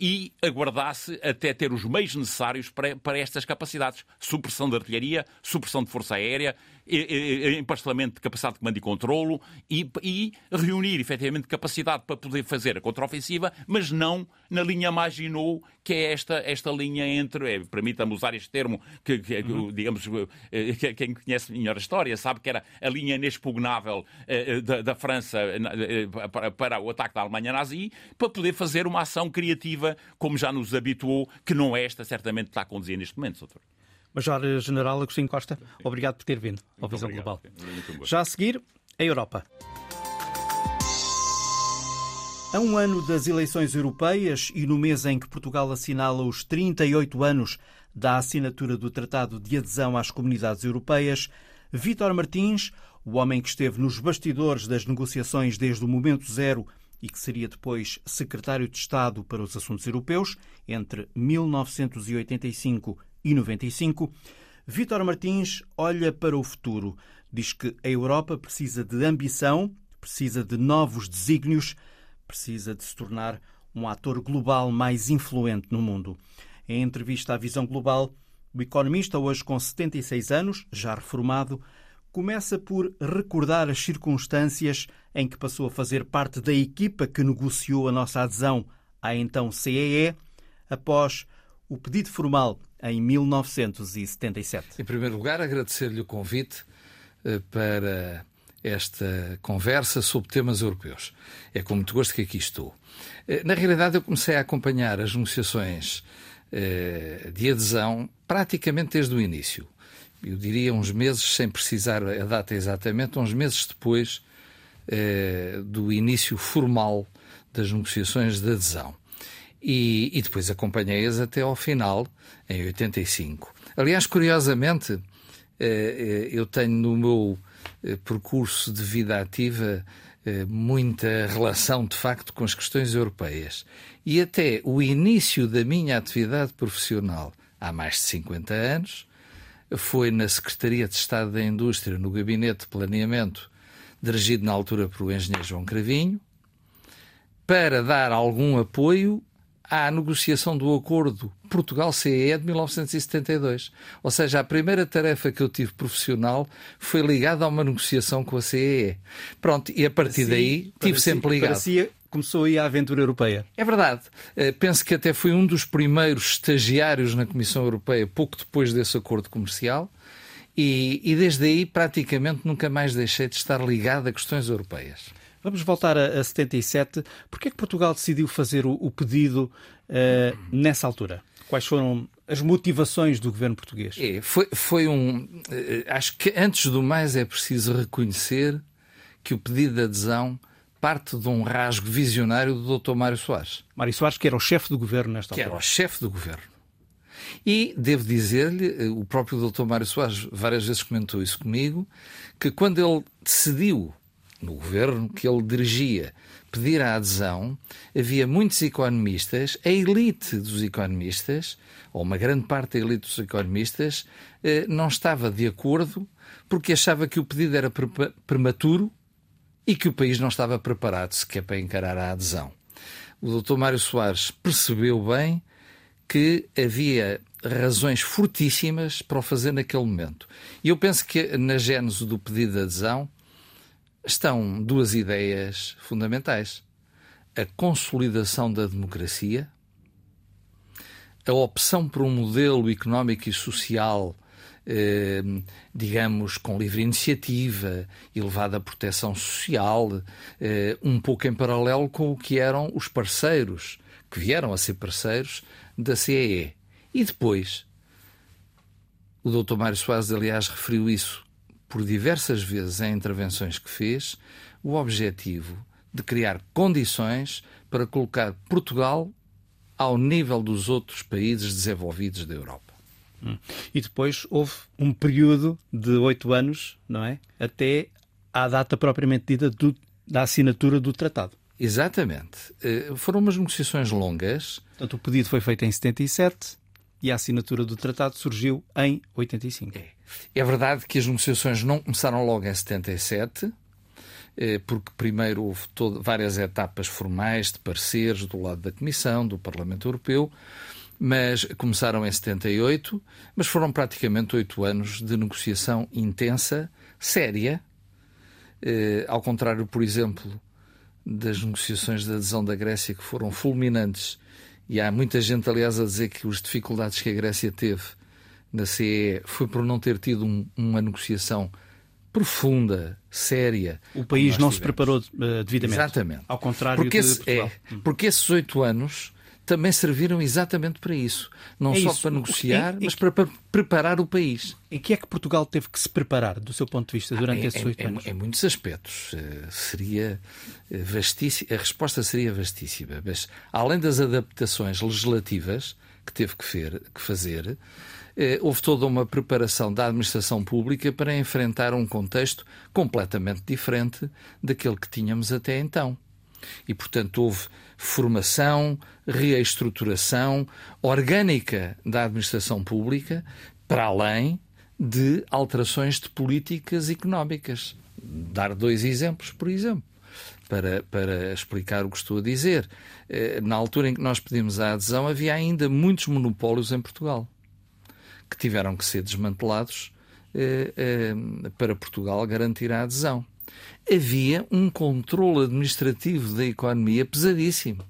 e aguardasse até ter os meios necessários para, para estas capacidades. Supressão de artilharia, supressão de força aérea empastelamento de capacidade de comando e controlo e, e reunir efetivamente capacidade para poder fazer a contraofensiva, mas não na linha Maginot, que é esta, esta linha entre, é, permita-me usar este termo, que, que uhum. digamos, eh, que, quem conhece melhor a história sabe que era a linha inexpugnável eh, eh, da, da França para, para o ataque da Alemanha nazi, para poder fazer uma ação criativa, como já nos habituou, que não é esta, certamente, que está a conduzir neste momento, doutor. Major-General Agostinho Costa, obrigado por ter vindo ao Visão Global. Já a seguir, a Europa. A um ano das eleições europeias e no mês em que Portugal assinala os 38 anos da assinatura do Tratado de Adesão às Comunidades Europeias, Vítor Martins, o homem que esteve nos bastidores das negociações desde o momento zero e que seria depois secretário de Estado para os Assuntos Europeus entre 1985 e 95, Vítor Martins olha para o futuro. Diz que a Europa precisa de ambição, precisa de novos desígnios, precisa de se tornar um ator global mais influente no mundo. Em entrevista à Visão Global, o economista, hoje com 76 anos, já reformado, começa por recordar as circunstâncias em que passou a fazer parte da equipa que negociou a nossa adesão à então CEE, após o pedido formal em 1977. Em primeiro lugar, agradecer-lhe o convite eh, para esta conversa sobre temas europeus. É com muito gosto que aqui estou. Eh, na realidade, eu comecei a acompanhar as negociações eh, de adesão praticamente desde o início. Eu diria uns meses, sem precisar a data exatamente, uns meses depois do início formal das negociações de adesão e, e depois acompanhei-as até ao final, em 85. Aliás, curiosamente, eh, eh, eu tenho no meu eh, percurso de vida ativa muita relação, de facto, com as questões europeias. E até o início da minha atividade profissional, há mais de 50 anos, foi na Secretaria de Estado da Indústria, no Gabinete de Planeamento, dirigido na altura por o engenheiro João Cravinho, para dar algum apoio à negociação do acordo Portugal-CEE de 1972. Ou seja, a primeira tarefa que eu tive profissional foi ligada a uma negociação com a CEE. Pronto, e a partir parecia, daí tive sempre ligado. Parecia começou aí a aventura europeia. É verdade. Eh, penso que até fui um dos primeiros estagiários na Comissão Europeia, pouco depois desse acordo comercial. E, e desde aí praticamente nunca mais deixei de estar ligado a questões europeias. Vamos voltar a, a 77. Por que é que Portugal decidiu fazer o, o pedido uh, nessa altura? Quais foram as motivações do governo português? É, foi, foi um. Uh, acho que antes do mais é preciso reconhecer que o pedido de adesão parte de um rasgo visionário do Dr. Mário Soares. Mário Soares, que era o chefe do governo nesta que altura. Que era o chefe do governo. E devo dizer-lhe, eh, o próprio Dr. Mário Soares várias vezes comentou isso comigo, que quando ele decidiu no governo que ele dirigia pedir a adesão, havia muitos economistas, a elite dos economistas, ou uma grande parte da elite dos economistas, eh, não estava de acordo porque achava que o pedido era prematuro e que o país não estava preparado sequer para encarar a adesão. O Dr. Mário Soares percebeu bem que havia razões fortíssimas para o fazer naquele momento. E eu penso que na gênese do pedido de adesão estão duas ideias fundamentais: a consolidação da democracia, a opção por um modelo económico e social, eh, digamos, com livre iniciativa, elevada proteção social, eh, um pouco em paralelo com o que eram os parceiros, que vieram a ser parceiros da CEE. E depois, o Dr. Mário Soares, aliás, referiu isso por diversas vezes em intervenções que fez, o objetivo de criar condições para colocar Portugal ao nível dos outros países desenvolvidos da Europa. Hum. E depois houve um período de oito anos, não é? Até à data propriamente dita do, da assinatura do tratado. Exatamente. Uh, foram umas negociações longas. Portanto, o pedido foi feito em 77 e a assinatura do tratado surgiu em 85. É. É verdade que as negociações não começaram logo em 77, eh, porque primeiro houve todo, várias etapas formais de pareceres do lado da Comissão, do Parlamento Europeu, mas começaram em 78, mas foram praticamente oito anos de negociação intensa séria, eh, ao contrário, por exemplo, das negociações de adesão da Grécia que foram fulminantes. E há muita gente, aliás, a dizer que as dificuldades que a Grécia teve na CE foi por não ter tido um, uma negociação profunda, séria. O país não tivemos. se preparou uh, devidamente. Exatamente. Ao contrário porque esse, É, porque esses oito anos também serviram exatamente para isso. Não é só isso. para negociar, mas para, para, preparar o país. Em que é que Portugal teve que se preparar, do seu ponto de vista, durante ah, esses oito anos? Em, muitos aspectos. Uh, seria vastíssima, a resposta seria vastíssima. Mas, além das adaptações legislativas que teve que, fer, que fazer, eh, houve toda uma preparação da administração pública para enfrentar um contexto completamente diferente daquele que tínhamos até então. E, portanto, houve formação, reestruturação orgânica da administração pública, para além de alterações de políticas económicas. Dar dois exemplos, por exemplo, para, para explicar o que estou a dizer. Eh, na altura em que nós pedimos a adesão, havia ainda muitos monopólios em Portugal que tiveram que ser desmantelados eh, eh, para Portugal garantir a adesão havia um controle administrativo da economia pesadíssimo.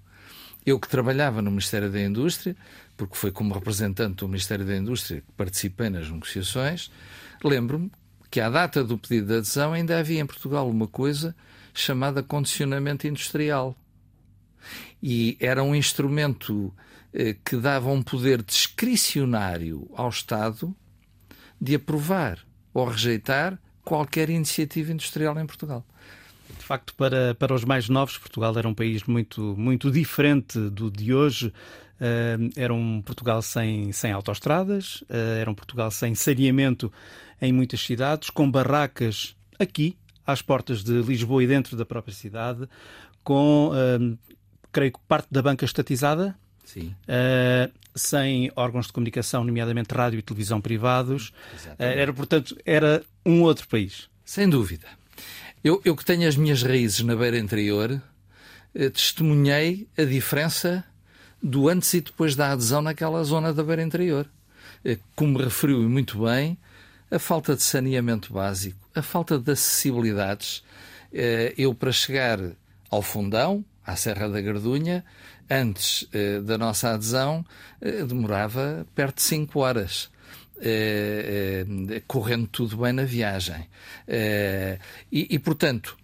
Eu que trabalhava no Ministério da Indústria, porque foi como representante do Ministério da Indústria que participei nas negociações, lembro-me que à data do pedido de adesão ainda havia em Portugal uma coisa chamada condicionamento industrial. E era um instrumento eh, que dava um poder discricionário ao Estado de aprovar ou rejeitar qualquer iniciativa industrial em Portugal. De facto, para, para os mais novos, Portugal era um país muito, muito diferente do de hoje. Uh, era um Portugal sem, sem autoestradas, uh, era um Portugal sem saneamento em muitas cidades, com barracas aqui, às portas de Lisboa e dentro da própria cidade, com, uh, creio que, parte da banca estatizada. Sim. sem órgãos de comunicação, nomeadamente rádio e televisão privados. era, portanto, era um outro país. Sem dúvida. Eu, eu que tenho as minhas raízes na beira interior, eh, testemunhei a diferença do antes e depois da adesão naquela zona da beira interior. Como referiu muito bem, a falta de saneamento básico, a falta de acessibilidades. Eu, para chegar ao Fundão, à Serra da Gardunha, antes da nossa adesão, demorava perto de 5 horas. Eh, eh, correndo tudo bem na viagem. Eh, e, e, portanto,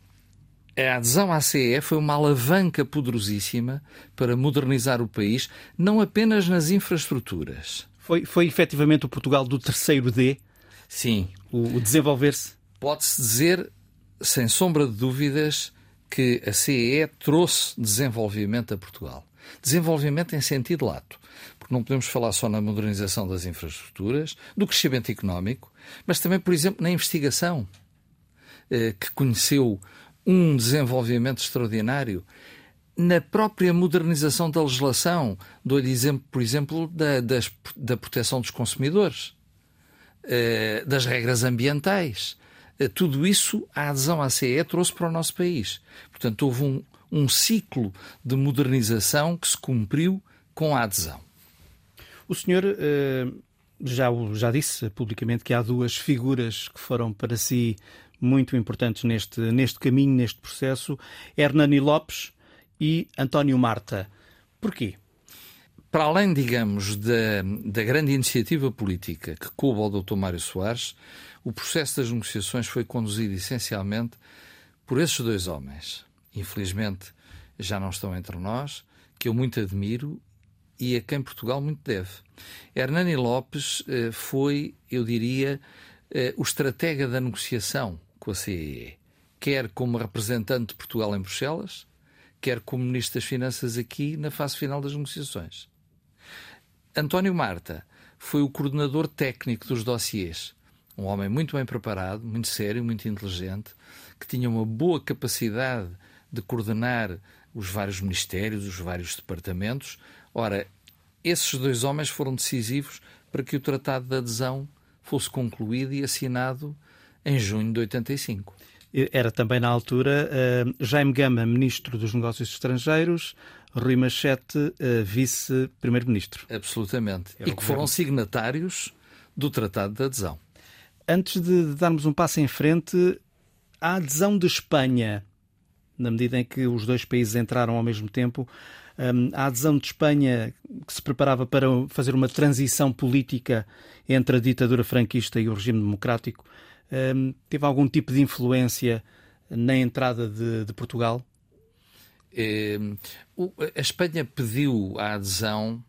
a adesão à CE foi uma alavanca poderosíssima para modernizar o país, não apenas nas infraestruturas. Foi, foi efetivamente o Portugal do terceiro D? Sim. O, o desenvolver-se? Pode-se dizer, sem sombra de dúvidas, que a CE trouxe desenvolvimento a Portugal. Desenvolvimento em sentido lato porque não podemos falar só na modernização das infraestruturas, do crescimento económico, mas também, por exemplo, na investigação, eh, que conheceu um desenvolvimento extraordinário. Na própria modernização da legislação, dou-lhe exemplo, por exemplo, da, das, da proteção dos consumidores, eh, das regras ambientais. Eh, tudo isso, a adesão à CE trouxe para o nosso país. Portanto, houve um, um ciclo de modernização que se cumpriu com a adesão. O senhor uh, já, já disse publicamente que há duas figuras que foram para si muito importantes neste, neste caminho, neste processo: Hernani Lopes e António Marta. Porquê? Para além, digamos, da, da grande iniciativa política que coube ao Dr. Mário Soares, o processo das negociações foi conduzido essencialmente por esses dois homens. Infelizmente, já não estão entre nós, que eu muito admiro e a quem Portugal muito deve. Hernani Lopes eh, foi, eu diria, eh, o estratega da negociação com a CEE, quer como representante de Portugal em Bruxelas, quer como Ministro das Finanças aqui na fase final das negociações. António Marta foi o coordenador técnico dos dossiês, um homem muito bem preparado, muito sério, muito inteligente, que tinha uma boa capacidade de coordenar os vários ministérios, os vários departamentos, Ora, esses dois homens foram decisivos para que o Tratado de Adesão fosse concluído e assinado em junho de 85. Era também na altura uh, Jaime Gama, Ministro dos Negócios Estrangeiros, Rui Machete, uh, Vice-Primeiro-Ministro. Absolutamente. Era e que foram signatários do Tratado de Adesão. antes de darmos um passo em frente, a adesão de Espanha, na medida em que os dois países entraram ao mesmo tempo, hum, a adesão de Espanha, que se preparava para fazer uma transição política entre a ditadura franquista e o regime democrático, hum, teve algum tipo de influência na entrada de, de Portugal? É, a Espanha pediu a adesão,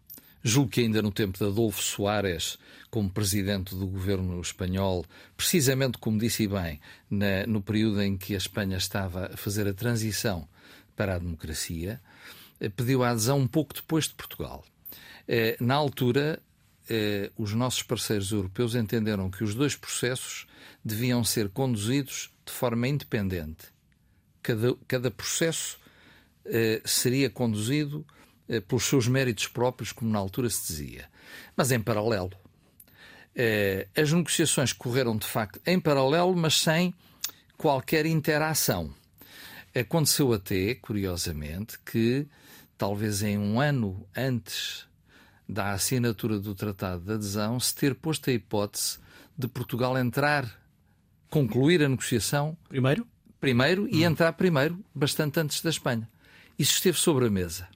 julgo que ainda no tempo de Adolfo Soares, como presidente do governo espanhol, precisamente como disse bem, na, no período em que a Espanha estava a fazer a transição para a democracia, eh, pediu a adesão um pouco depois de Portugal. Eh, na altura, eh, os nossos parceiros europeus entenderam que os dois processos deviam ser conduzidos de forma independente. Cada, cada processo seria conduzido pelos seus méritos próprios, como na altura se dizia. Mas em paralelo, eh, as negociações correram de facto em paralelo, mas sem qualquer interação. Aconteceu até, curiosamente, que talvez em um ano antes da assinatura do Tratado de Adesão, se ter posto a hipótese de Portugal entrar, concluir a negociação. Primeiro? Primeiro hum. e entrar primeiro, bastante antes da Espanha. Isso esteve sobre a mesa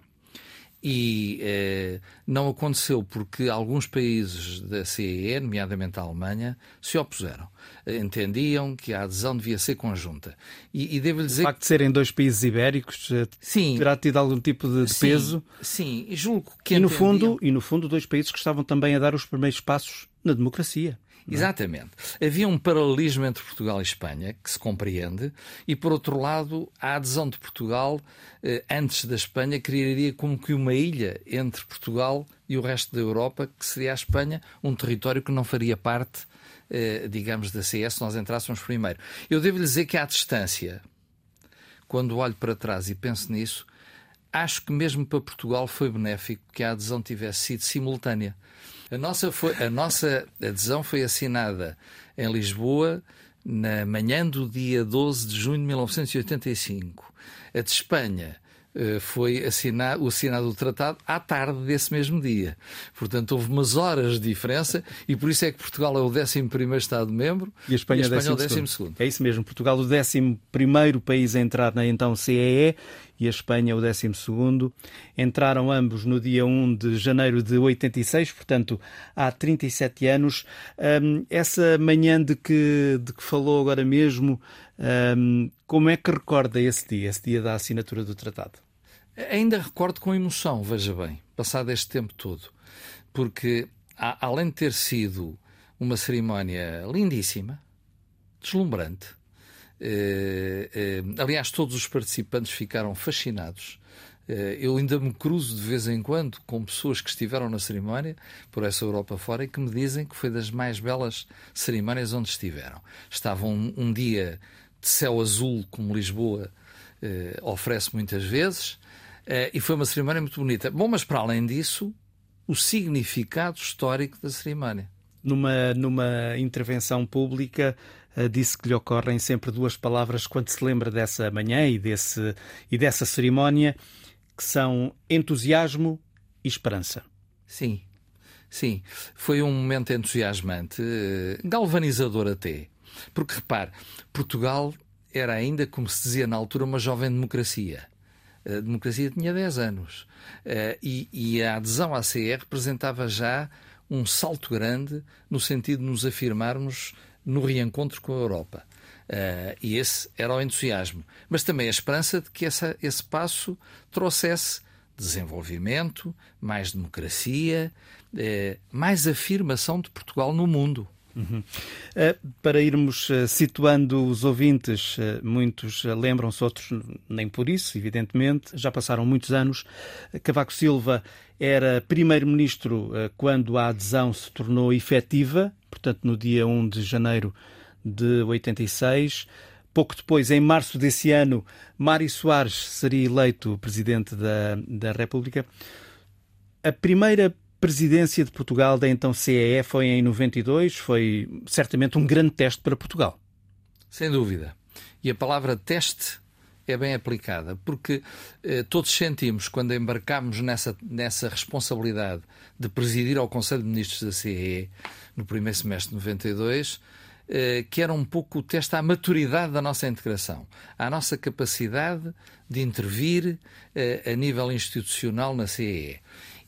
e eh, não aconteceu porque alguns países da CEE, nomeadamente a Alemanha, se opuseram. Entendiam que a adesão devia ser conjunta. E, e devo dizer. O facto de serem dois países ibéricos eh, sim, terá tido algum tipo de, de sim, peso. Sim, julgo que. E no, fundo, e no fundo, dois países que estavam também a dar os primeiros passos na democracia. É? Exatamente. Havia um paralelismo entre Portugal e Espanha, que se compreende, e por outro lado, a adesão de Portugal eh, antes da Espanha criaria como que uma ilha entre Portugal e o resto da Europa, que seria a Espanha, um território que não faria parte, eh, digamos, da CS se nós entrássemos primeiro. Eu devo dizer que à distância, quando olho para trás e penso nisso, acho que mesmo para Portugal foi benéfico que a adesão tivesse sido simultânea. A nossa, foi, a nossa adesão foi assinada em Lisboa na manhã do dia 12 de junho de 1985. A de Espanha eh, foi assinar, o assinado do tratado à tarde desse mesmo dia. Portanto, houve umas horas de diferença e por isso é que Portugal é o 11 Estado-membro e a Espanha, e a Espanha é o 12. É isso mesmo. Portugal, o 11 país a entrar na então CEE e a Espanha o 12 Entraram ambos no dia 1 de janeiro de 86, portanto há 37 anos. Um, essa manhã de que, de que falou agora mesmo, um, como é que recorda esse dia, esse dia da assinatura do tratado? Ainda recordo com emoção, veja bem, passado este tempo todo, porque além de ter sido uma cerimónia lindíssima, deslumbrante, aliás, todos os participantes ficaram fascinados. Eh, eu ainda me cruzo de vez em quando com pessoas que estiveram na cerimónia por essa Europa fora e que me dizem que foi das mais belas cerimónias onde estiveram. Estavam um, dia de céu azul, como Lisboa oferece muitas vezes, e foi uma cerimónia muito bonita. Bom, mas para além disso, o significado histórico da cerimónia. Numa, numa intervenção pública, eh, disse que lhe ocorrem sempre duas palavras quando se lembra dessa manhã e, desse, e dessa cerimónia, que são entusiasmo e esperança. Sim, sim. Foi um momento entusiasmante, eh, galvanizador até. Porque, repare, Portugal era ainda, como se dizia na altura, uma jovem democracia. A democracia tinha 10 anos. Eh, e, e a adesão à CE representava já um salto grande no sentido de nos afirmarmos no reencontro com a Europa. Uh, e esse era o entusiasmo. Mas também a esperança de que essa, esse passo trouxesse desenvolvimento, mais democracia, uh, mais afirmação de Portugal no mundo. Uhum. Uh, para irmos uh, situando os ouvintes, uh, muitos lembram-se, outros nem por isso, evidentemente, já passaram muitos anos. Cavaco Silva era primeiro-ministro quando a adesão se tornou efetiva, portanto, no dia 1 de janeiro de 86. Pouco depois, em março desse ano, Mário Soares seria eleito presidente da, da República. A primeira presidência de Portugal da então CEE foi em 92, foi certamente um grande teste para Portugal. Sem dúvida. E a palavra teste é bem aplicada, porque eh, todos sentimos, quando embarcámos nessa, nessa responsabilidade de presidir ao Conselho de Ministros da CEE no primeiro semestre de 92, eh, que era um pouco o teste à maturidade da nossa integração, à nossa capacidade de intervir eh, a nível institucional na CEE.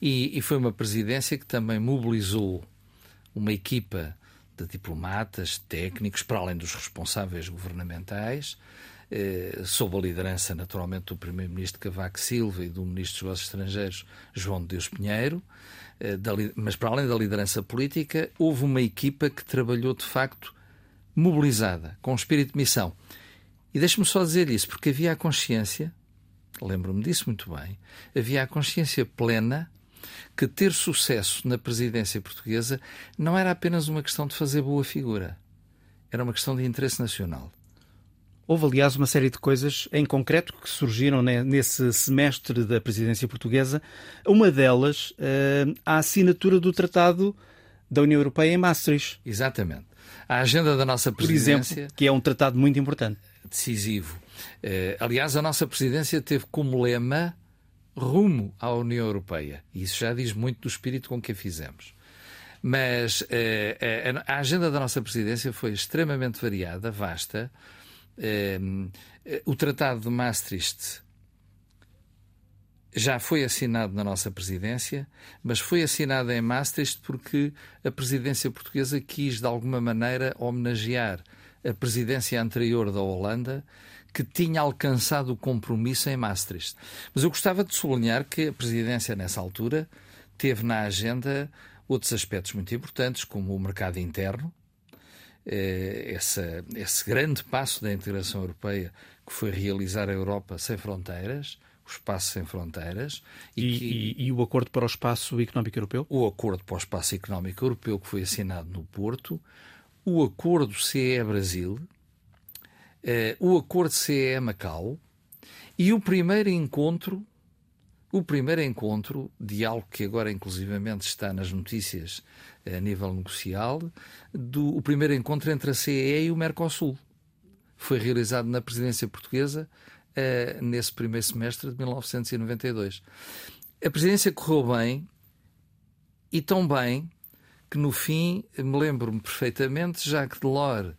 E, e foi uma presidência que também mobilizou uma equipa de diplomatas, técnicos, para além dos responsáveis governamentais, eh, sob a liderança, naturalmente, do Primeiro-Ministro Cavaco Silva e do Ministro dos Negócios Estrangeiros, João de Deus Pinheiro. Eh, mas, para além da liderança política, houve uma equipa que trabalhou, de facto, mobilizada, com espírito de missão. E deixe-me só dizer isso, porque havia a consciência, lembro-me disso muito bem, havia a consciência plena que ter sucesso na presidência portuguesa não era apenas uma questão de fazer boa figura, era uma questão de interesse nacional. Houve, aliás, uma série de coisas em concreto que surgiram nesse semestre da presidência portuguesa. Uma delas, eh, a assinatura do Tratado da União Europeia em Maastricht. Exatamente. A agenda da nossa presidência. Por exemplo, que é um tratado muito importante. Decisivo. Eh, aliás, a nossa presidência teve como lema rumo à União Europeia. E isso já diz muito do espírito com que a fizemos. Mas eh, a agenda da nossa presidência foi extremamente variada, vasta Ehm, eh, o Tratado de Maastricht já foi assinado na nossa presidência, mas foi assinado em Maastricht porque a presidência portuguesa quis, de alguma maneira, homenagear a presidência anterior da Holanda, que tinha alcançado o compromisso em Maastricht. Mas eu gostava de sublinhar que a presidência, nessa altura, teve na agenda outros aspectos muito importantes, como o mercado interno, eh, essa, esse grande passo da integração europeia que foi realizar a Europa sem fronteiras, o espaço sem fronteiras. E, e, que, e, e, o Acordo para o Espaço Económico Europeu? O Acordo para o Espaço Económico Europeu, que foi assinado no Porto, o Acordo CE-Brasil, o Acordo CE-Macau e o primeiro encontro o primeiro encontro de algo que agora inclusivamente está nas notícias a nível negocial, do, o primeiro encontro entre a CEE e o Mercosul. Foi realizado na presidência portuguesa uh, nesse primeiro semestre de 1992. A presidência correu bem e tão bem que no fim me lembro-me perfeitamente Jacques Delors,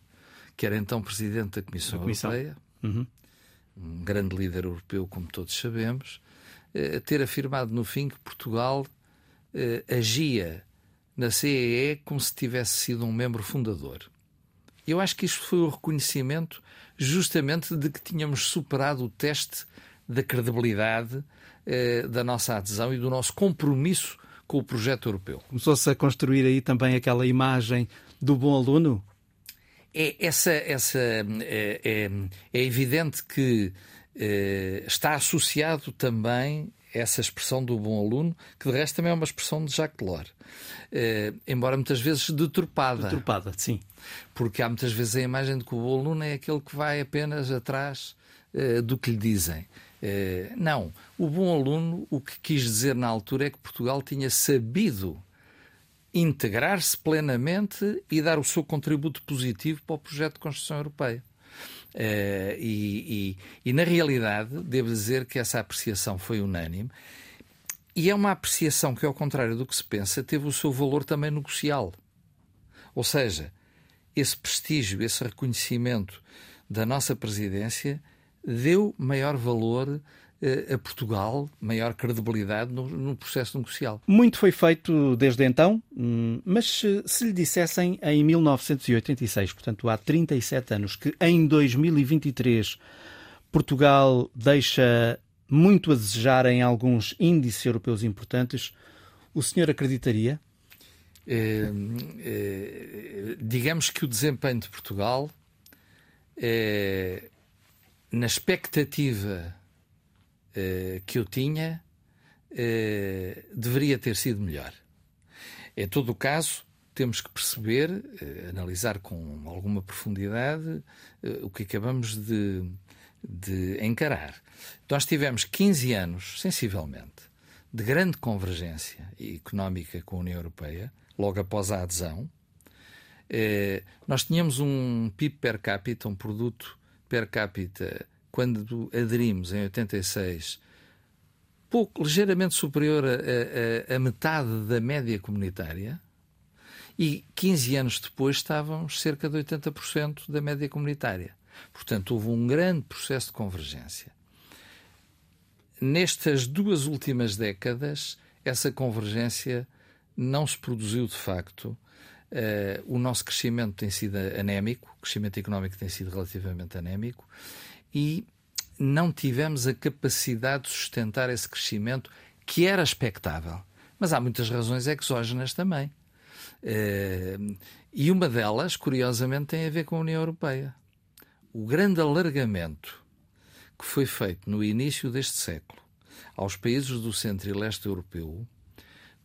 que era então presidente da Comissão, Comissão. Europeia, uhum. um grande líder europeu, como todos sabemos, eh, ter afirmado no fim que Portugal eh, agia na CEE como se tivesse sido um membro fundador. Eu acho que isto foi o reconhecimento justamente de que tínhamos superado o teste da credibilidade eh, da nossa adesão e do nosso compromisso com o projeto europeu. Começou-se a construir aí também aquela imagem do bom aluno? É, essa, essa, é, é, é evidente que eh, está associado também essa expressão do bom aluno, que de resto também é uma expressão de Jacques Delors, eh, embora muitas vezes deturpada. Deturpada, sim. Porque há muitas vezes a imagem de que o bom aluno é aquele que vai apenas atrás eh, do que lhe dizem. não. O bom aluno, o que quis dizer na altura é que Portugal tinha sabido integrar-se plenamente e dar o seu contributo positivo para o projeto de construção europeia. Uh, e, e, e, na realidade, devo dizer que essa apreciação foi unânime. E é uma apreciação que, ao contrário do que se pensa, teve o seu valor também negocial. Ou seja, esse prestígio, esse reconhecimento da nossa presidência deu maior valor a Portugal maior credibilidade no, no, processo negocial. Muito foi feito desde então, hum, mas se lhe dissessem em 1986, portanto há 37 anos, que em 2023 Portugal deixa muito a desejar em alguns índices europeus importantes, o senhor acreditaria? É, é, digamos que o desempenho de Portugal, é, na expectativa uh, que eu tinha uh, deveria ter sido melhor. Em todo o caso, temos que perceber, uh, analisar com alguma profundidade o que acabamos de, de encarar. Nós tivemos 15 anos, sensivelmente, de grande convergência económica com a União Europeia, logo após a adesão. nós tínhamos um PIB per capita, um produto per capita quando aderimos em 86, pouco, ligeiramente superior a metade da média comunitária, E 15 anos depois estávamos cerca de 80% da média comunitária. Portanto, houve um grande processo de convergência. Nestas duas últimas décadas, essa convergência não se produziu de facto. Uh, o nosso crescimento tem sido anémico, o crescimento económico tem sido relativamente anémico e não tivemos a capacidade de sustentar esse crescimento que era expectável. Mas há muitas razões exógenas também. Uh, e uma delas, curiosamente, tem a ver com a União Europeia. O grande alargamento que foi feito no início deste século aos países do centro e leste europeu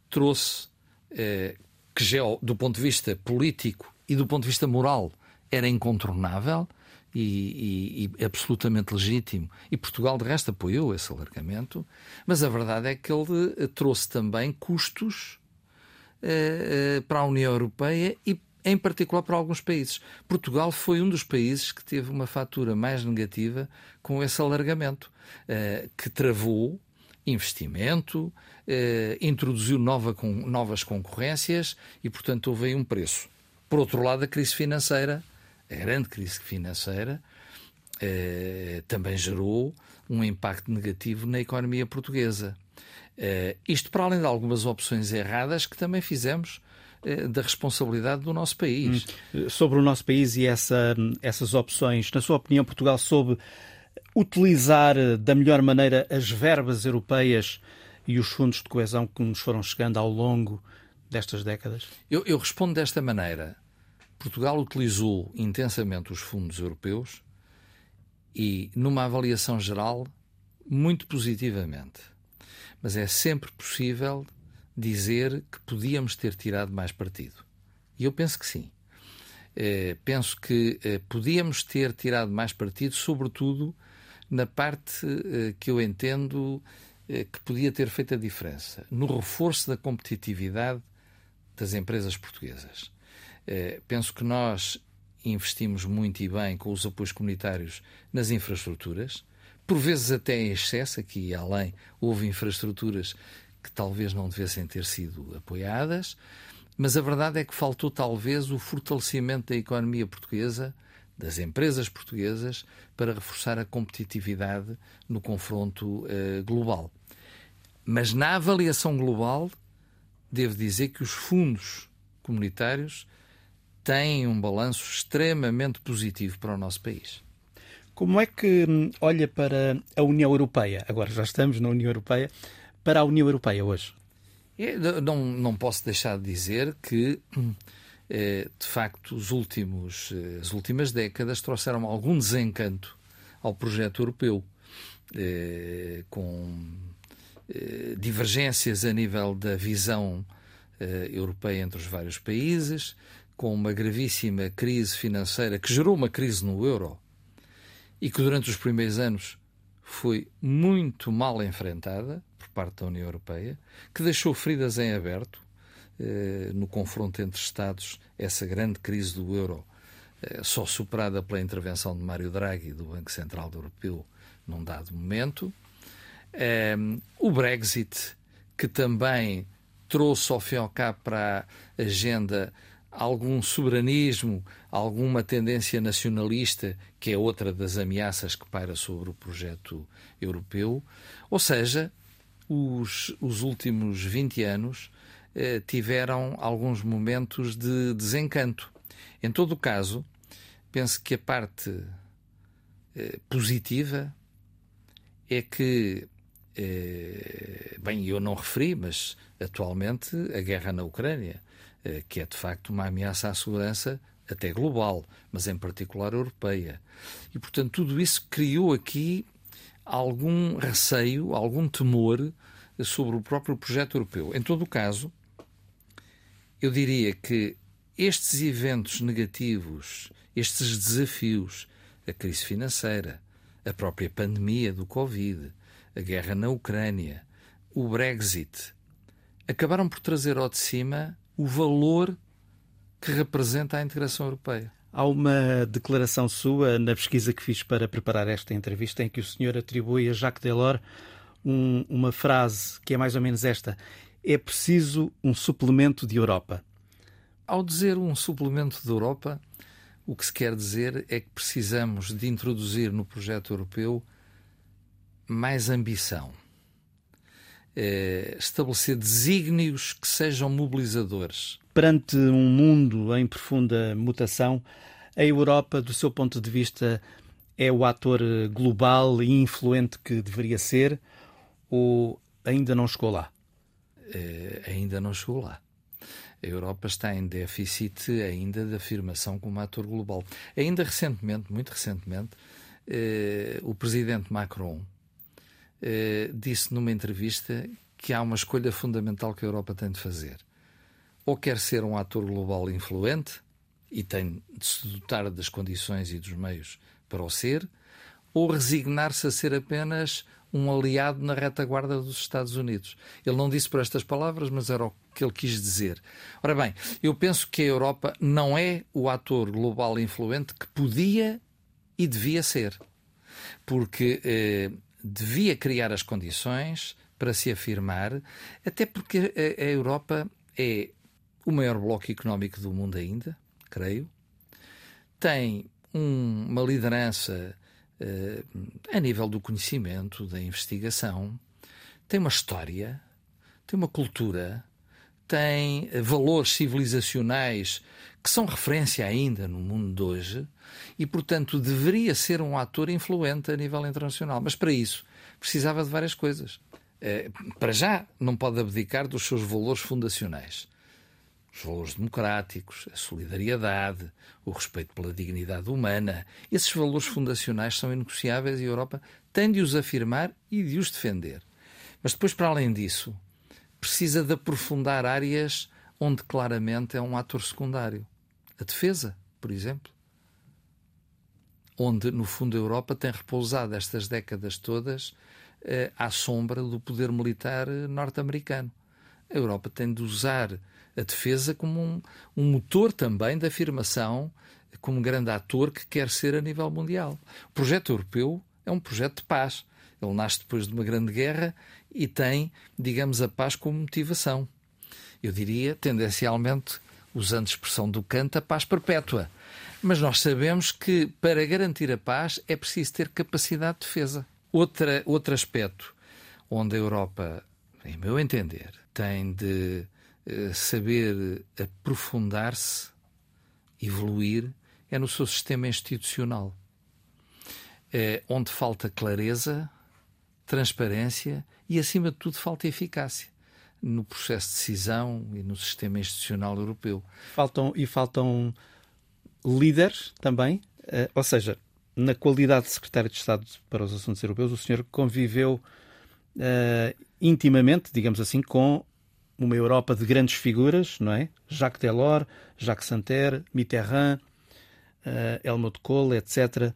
trouxe, eh, que do ponto de vista político e do ponto de vista moral era incontornável e, e, e, absolutamente legítimo. E Portugal, de resto, apoiou esse alargamento, mas a verdade é que ele eh, trouxe também custos eh, eh, para a União Europeia e, em particular, para alguns países. Portugal foi um dos países que teve uma fatura mais negativa com esse alargamento, que travou investimento, introduziu nova, com, novas concorrências e, portanto, houve aí um preço. Por outro lado, a crise financeira, a grande crise financeira, eh, também gerou um impacto negativo na economia portuguesa. Eh, isto para além de algumas opções erradas que também fizemos eh, da responsabilidade do nosso país. Hum. Sobre o nosso país e essa, essas opções, na sua opinião, Portugal soube utilizar eh, da melhor maneira as verbas europeias e os fundos de coesão que nos foram chegando ao longo destas décadas? Eu, eu respondo desta maneira. Portugal utilizou intensamente os fundos europeus e, numa avaliação geral, muito positivamente. Mas é sempre possível dizer que podíamos ter tirado mais partido. E eu penso que sim. Eh, penso que eh, podíamos ter tirado mais partido, sobretudo na parte eh, que eu entendo que podia ter feito a diferença, no reforço da competitividade das empresas portuguesas. Eh, penso que nós investimos muito e bem com os apoios comunitários nas infraestruturas, por vezes até em excesso, aqui e além, houve infraestruturas que talvez não devessem ter sido apoiadas, mas a verdade é que faltou talvez o fortalecimento da economia portuguesa das empresas portuguesas para reforçar a competitividade no confronto uh, global. Mas na avaliação global, devo dizer que os fundos comunitários têm um balanço extremamente positivo para o nosso país. Como é que hum, olha para a União Europeia? Agora já estamos na União Europeia. Para a União Europeia hoje? Eu não, não posso deixar de dizer que hum, eh, de facto, os últimos, eh, as últimas décadas trouxeram algum desencanto ao projeto europeu, eh, com divergências a nível da visão europeia entre os vários países, com uma gravíssima crise financeira que gerou uma crise no euro e que durante os primeiros anos foi muito mal enfrentada por parte da União Europeia, que deixou feridas em aberto eh, no confronto entre Estados, essa grande crise do euro, eh, só superada pela intervenção de Mário Draghi, do Banco Central Europeu, num dado momento. Ehm, o Brexit, que também trouxe ao fim e ao cabo para a agenda algum soberanismo, alguma tendência nacionalista, que é outra das ameaças que paira sobre o projeto europeu. Ou seja, os, os últimos 20 anos eh, tiveram alguns momentos de desencanto. Em todo o caso, penso que a parte eh, positiva é que, eh, bem, eu não referi, mas atualmente a guerra na Ucrânia, que é de facto uma ameaça à segurança até global, mas em particular europeia. E, portanto, tudo isso criou aqui algum receio, algum temor sobre o próprio projeto europeu. Em todo o caso, eu diria que estes eventos negativos, estes desafios, a crise financeira, a própria pandemia do Covid, a guerra na Ucrânia, o Brexit, acabaram por trazer ao de cima o valor que representa a integração europeia. Há uma declaração sua na pesquisa que fiz para preparar esta entrevista em que o senhor atribui a Jacques Delors um, uma frase que é mais ou menos esta: é preciso um suplemento de Europa. ao dizer um suplemento da Europa, o que se quer dizer é que precisamos de introduzir no projeto europeu mais ambição. É, estabelecer desígnios que sejam mobilizadores. Perante um mundo em profunda mutação, a Europa, do seu ponto de vista, é o ator global e influente que deveria ser ou ainda não chegou lá? É, ainda não chegou lá. A Europa está em déficit ainda de afirmação como ator global. Ainda recentemente, muito recentemente, eh, o presidente Macron eh, disse numa entrevista que há uma escolha fundamental que a Europa tem de fazer. Ou quer ser um ator global influente e tem de se dotar das condições e dos meios para o ser, ou resignar-se a ser apenas um aliado na retaguarda dos Estados Unidos. Ele não disse por estas palavras, mas era o que ele quis dizer. Ora bem, eu penso que a Europa não é o ator global influente que podia e devia ser. Porque eh, devia criar as condições para se afirmar, até porque a, a Europa é o maior bloco económico do mundo ainda, creio. Tem um, uma liderança uh, a nível do conhecimento, da investigação, tem uma história, tem uma cultura, tem valores civilizacionais que são referência ainda no mundo de hoje e, portanto, deveria ser um ator influente a nível internacional. Mas para isso precisava de várias coisas. Eh, para já, não pode abdicar dos seus valores fundacionais os valores democráticos, a solidariedade, o respeito pela dignidade humana. Esses valores fundacionais são inegociáveis e a Europa tem de os afirmar e de os defender. Mas depois, para além disso, precisa de aprofundar áreas onde claramente é um ator secundário. A defesa, por exemplo. Onde, no fundo, a Europa tem repousado estas décadas todas eh, à sombra do poder militar norte-americano. A Europa tem de usar a defesa como um, um motor também de afirmação como grande ator que quer ser a nível mundial. O projeto europeu é um projeto de paz. Ele nasce depois de uma grande guerra e tem, digamos, a paz como motivação. Eu diria, tendencialmente, usando a expressão do Kant, a paz perpétua. Mas nós sabemos que para garantir a paz é preciso ter capacidade de defesa. Outra, outro aspecto onde a Europa, em meu entender, tem de eh, saber aprofundar-se, evoluir, é no seu sistema institucional, é onde falta clareza, transparência e, acima de tudo, falta eficácia no processo de decisão e no sistema institucional europeu. Faltam e faltam líderes também, eh, ou seja, na qualidade de secretário de Estado para os Assuntos Europeus, o senhor conviveu uh, intimamente, digamos assim, com uma Europa de grandes figuras, não é? Jacques Delors, Jacques Santer, Mitterrand, uh, Helmut Kohl, etc.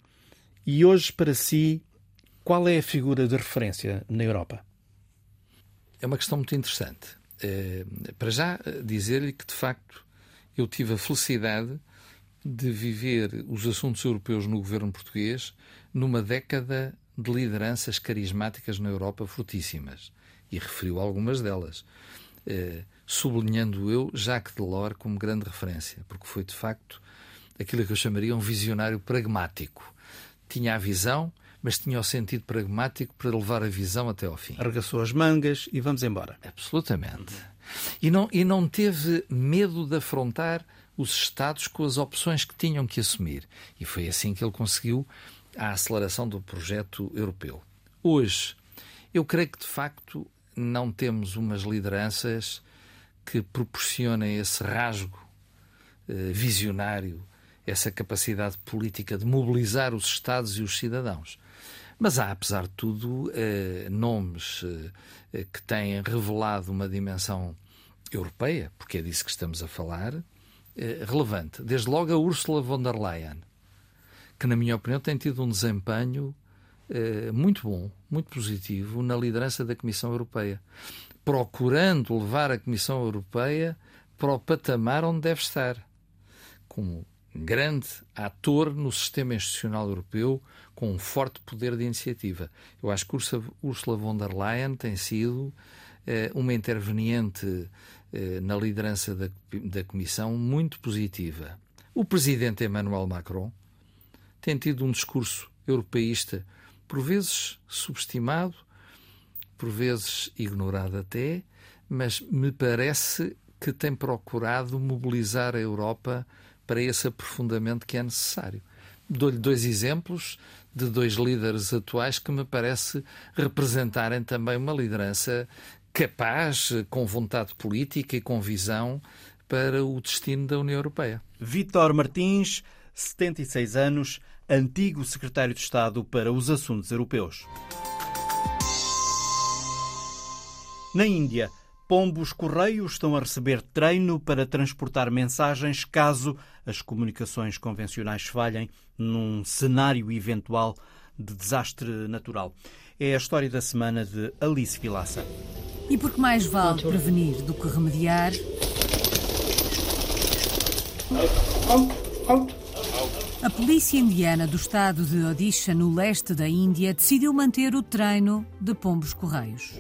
E hoje, para si, qual é a figura de referência na Europa? É uma questão muito interessante. É, para já dizer-lhe que, de facto, eu tive a felicidade de viver os assuntos europeus no governo português numa década de lideranças carismáticas na Europa fortíssimas. E referiu algumas delas. Eh, sublinhando eu Jacques Delors como grande referência, porque foi de facto aquilo que eu chamaria um visionário pragmático. Tinha a visão, mas tinha o sentido pragmático para levar a visão até ao fim. Arregaçou as mangas e vamos embora. Absolutamente. E não, e não teve medo de afrontar os Estados com as opções que tinham que assumir. E foi assim que ele conseguiu a aceleração do projeto europeu. Hoje, eu creio que de facto não temos umas lideranças que proporcionem esse rasgo eh, visionário, essa capacidade política de mobilizar os Estados e os cidadãos. Mas há, apesar de tudo, eh, nomes eh, que têm revelado uma dimensão europeia, porque é disso que estamos a falar, relevante. Desde logo a Ursula von der Leyen, que, na minha opinião, tem tido um desempenho eh, muito bom, muito positivo na liderança da Comissão Europeia, procurando levar a Comissão Europeia para o patamar onde deve estar, como grande ator no sistema institucional europeu, com um forte poder de iniciativa. Eu acho que Ursula von der Leyen tem sido eh, uma interveniente eh, na liderança da, da Comissão muito positiva. O presidente Emmanuel Macron tem tido um discurso europeísta, por vezes subestimado, por vezes ignorado até, mas me parece que tem procurado mobilizar a Europa para esse aprofundamento que é necessário. Dou-lhe dois exemplos de dois líderes atuais que me parece representarem também uma liderança capaz, com vontade política e com visão para o destino da União Europeia. Vítor Martins, 76 anos, antigo secretário de Estado para os Assuntos Europeus. Na Índia, pombos correios estão a receber treino para transportar mensagens caso as comunicações convencionais falhem num cenário eventual de desastre natural. É a história da semana de Alice Vilaça. E porque mais vale prevenir do que remediar. A polícia indiana do estado de Odisha, no leste da Índia, decidiu manter o treino de pombos correios.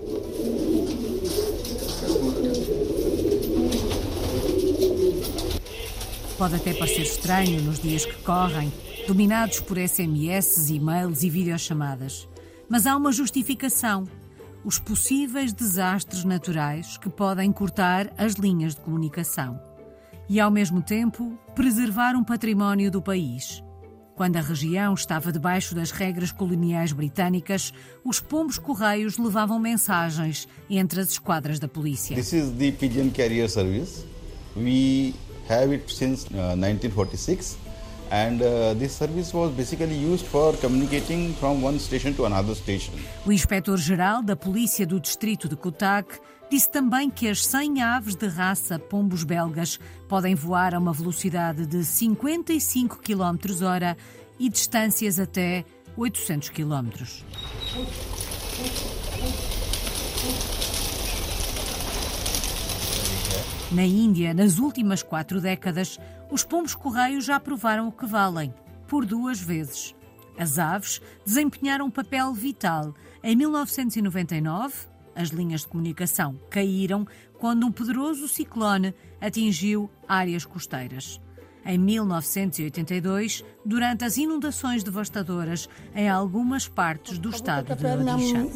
Pode até parecer estranho nos dias que correm, dominados por SMS, e-mails e videochamadas. Mas há uma justificação: os possíveis desastres naturais que podem cortar as linhas de comunicação. E, ao mesmo tempo, preservar um património do país. Quando a região estava debaixo das regras coloniais britânicas, os pombos correios levavam mensagens entre as esquadras da polícia. This is the pigeon carrier service. We have it since uh, 1946 and uh, this service was basically used for communicating from one station to another station. O inspetor-geral da Polícia do Distrito de Kotak disse também que as 100 aves de raça pombos belgas podem voar a uma velocidade de 55 km hora e distâncias até 800 km. Na Índia, nas últimas quatro décadas, os pombos-correios já provaram o que valem, por duas vezes. As aves desempenharam um papel vital. Em 1999, as linhas de comunicação caíram quando um poderoso ciclone atingiu áreas costeiras em 1982, durante as inundações devastadoras em algumas partes do estado de Odisha.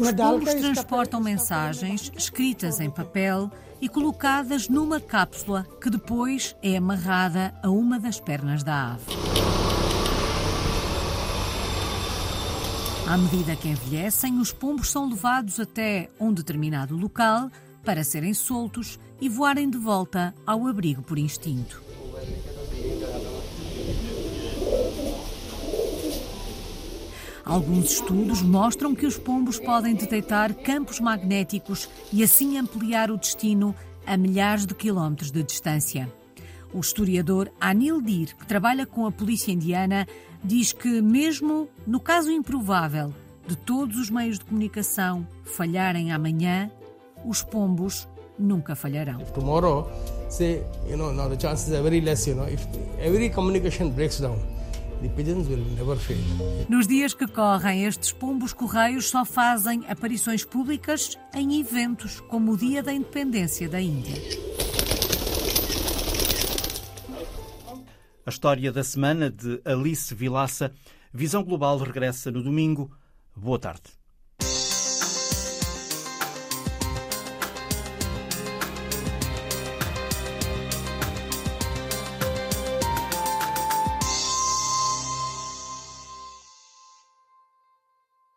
Os pombos transportam mensagens escritas em papel e colocadas numa cápsula que depois é amarrada a uma das pernas da ave. À medida que envelhecem, os pombos são levados até um determinado local para serem soltos e voarem de volta ao abrigo por instinto. Alguns estudos mostram que os pombos podem detectar campos magnéticos e assim ampliar o destino a milhares de quilómetros de distância. O historiador Anil Dir, que trabalha com a polícia indiana, diz que, mesmo no caso improvável de todos os meios de comunicação falharem amanhã, os pombos nunca falharão. Tomorrow, say, you know, now the chances are very less, you know, if every communication breaks down, the pigeons will never fail. Nos dias que correm, estes pombos correios só fazem aparições públicas em eventos como o Dia da Independência da Índia. A história da semana de Alice Vilaça. Visão Global regressa no domingo. Boa tarde.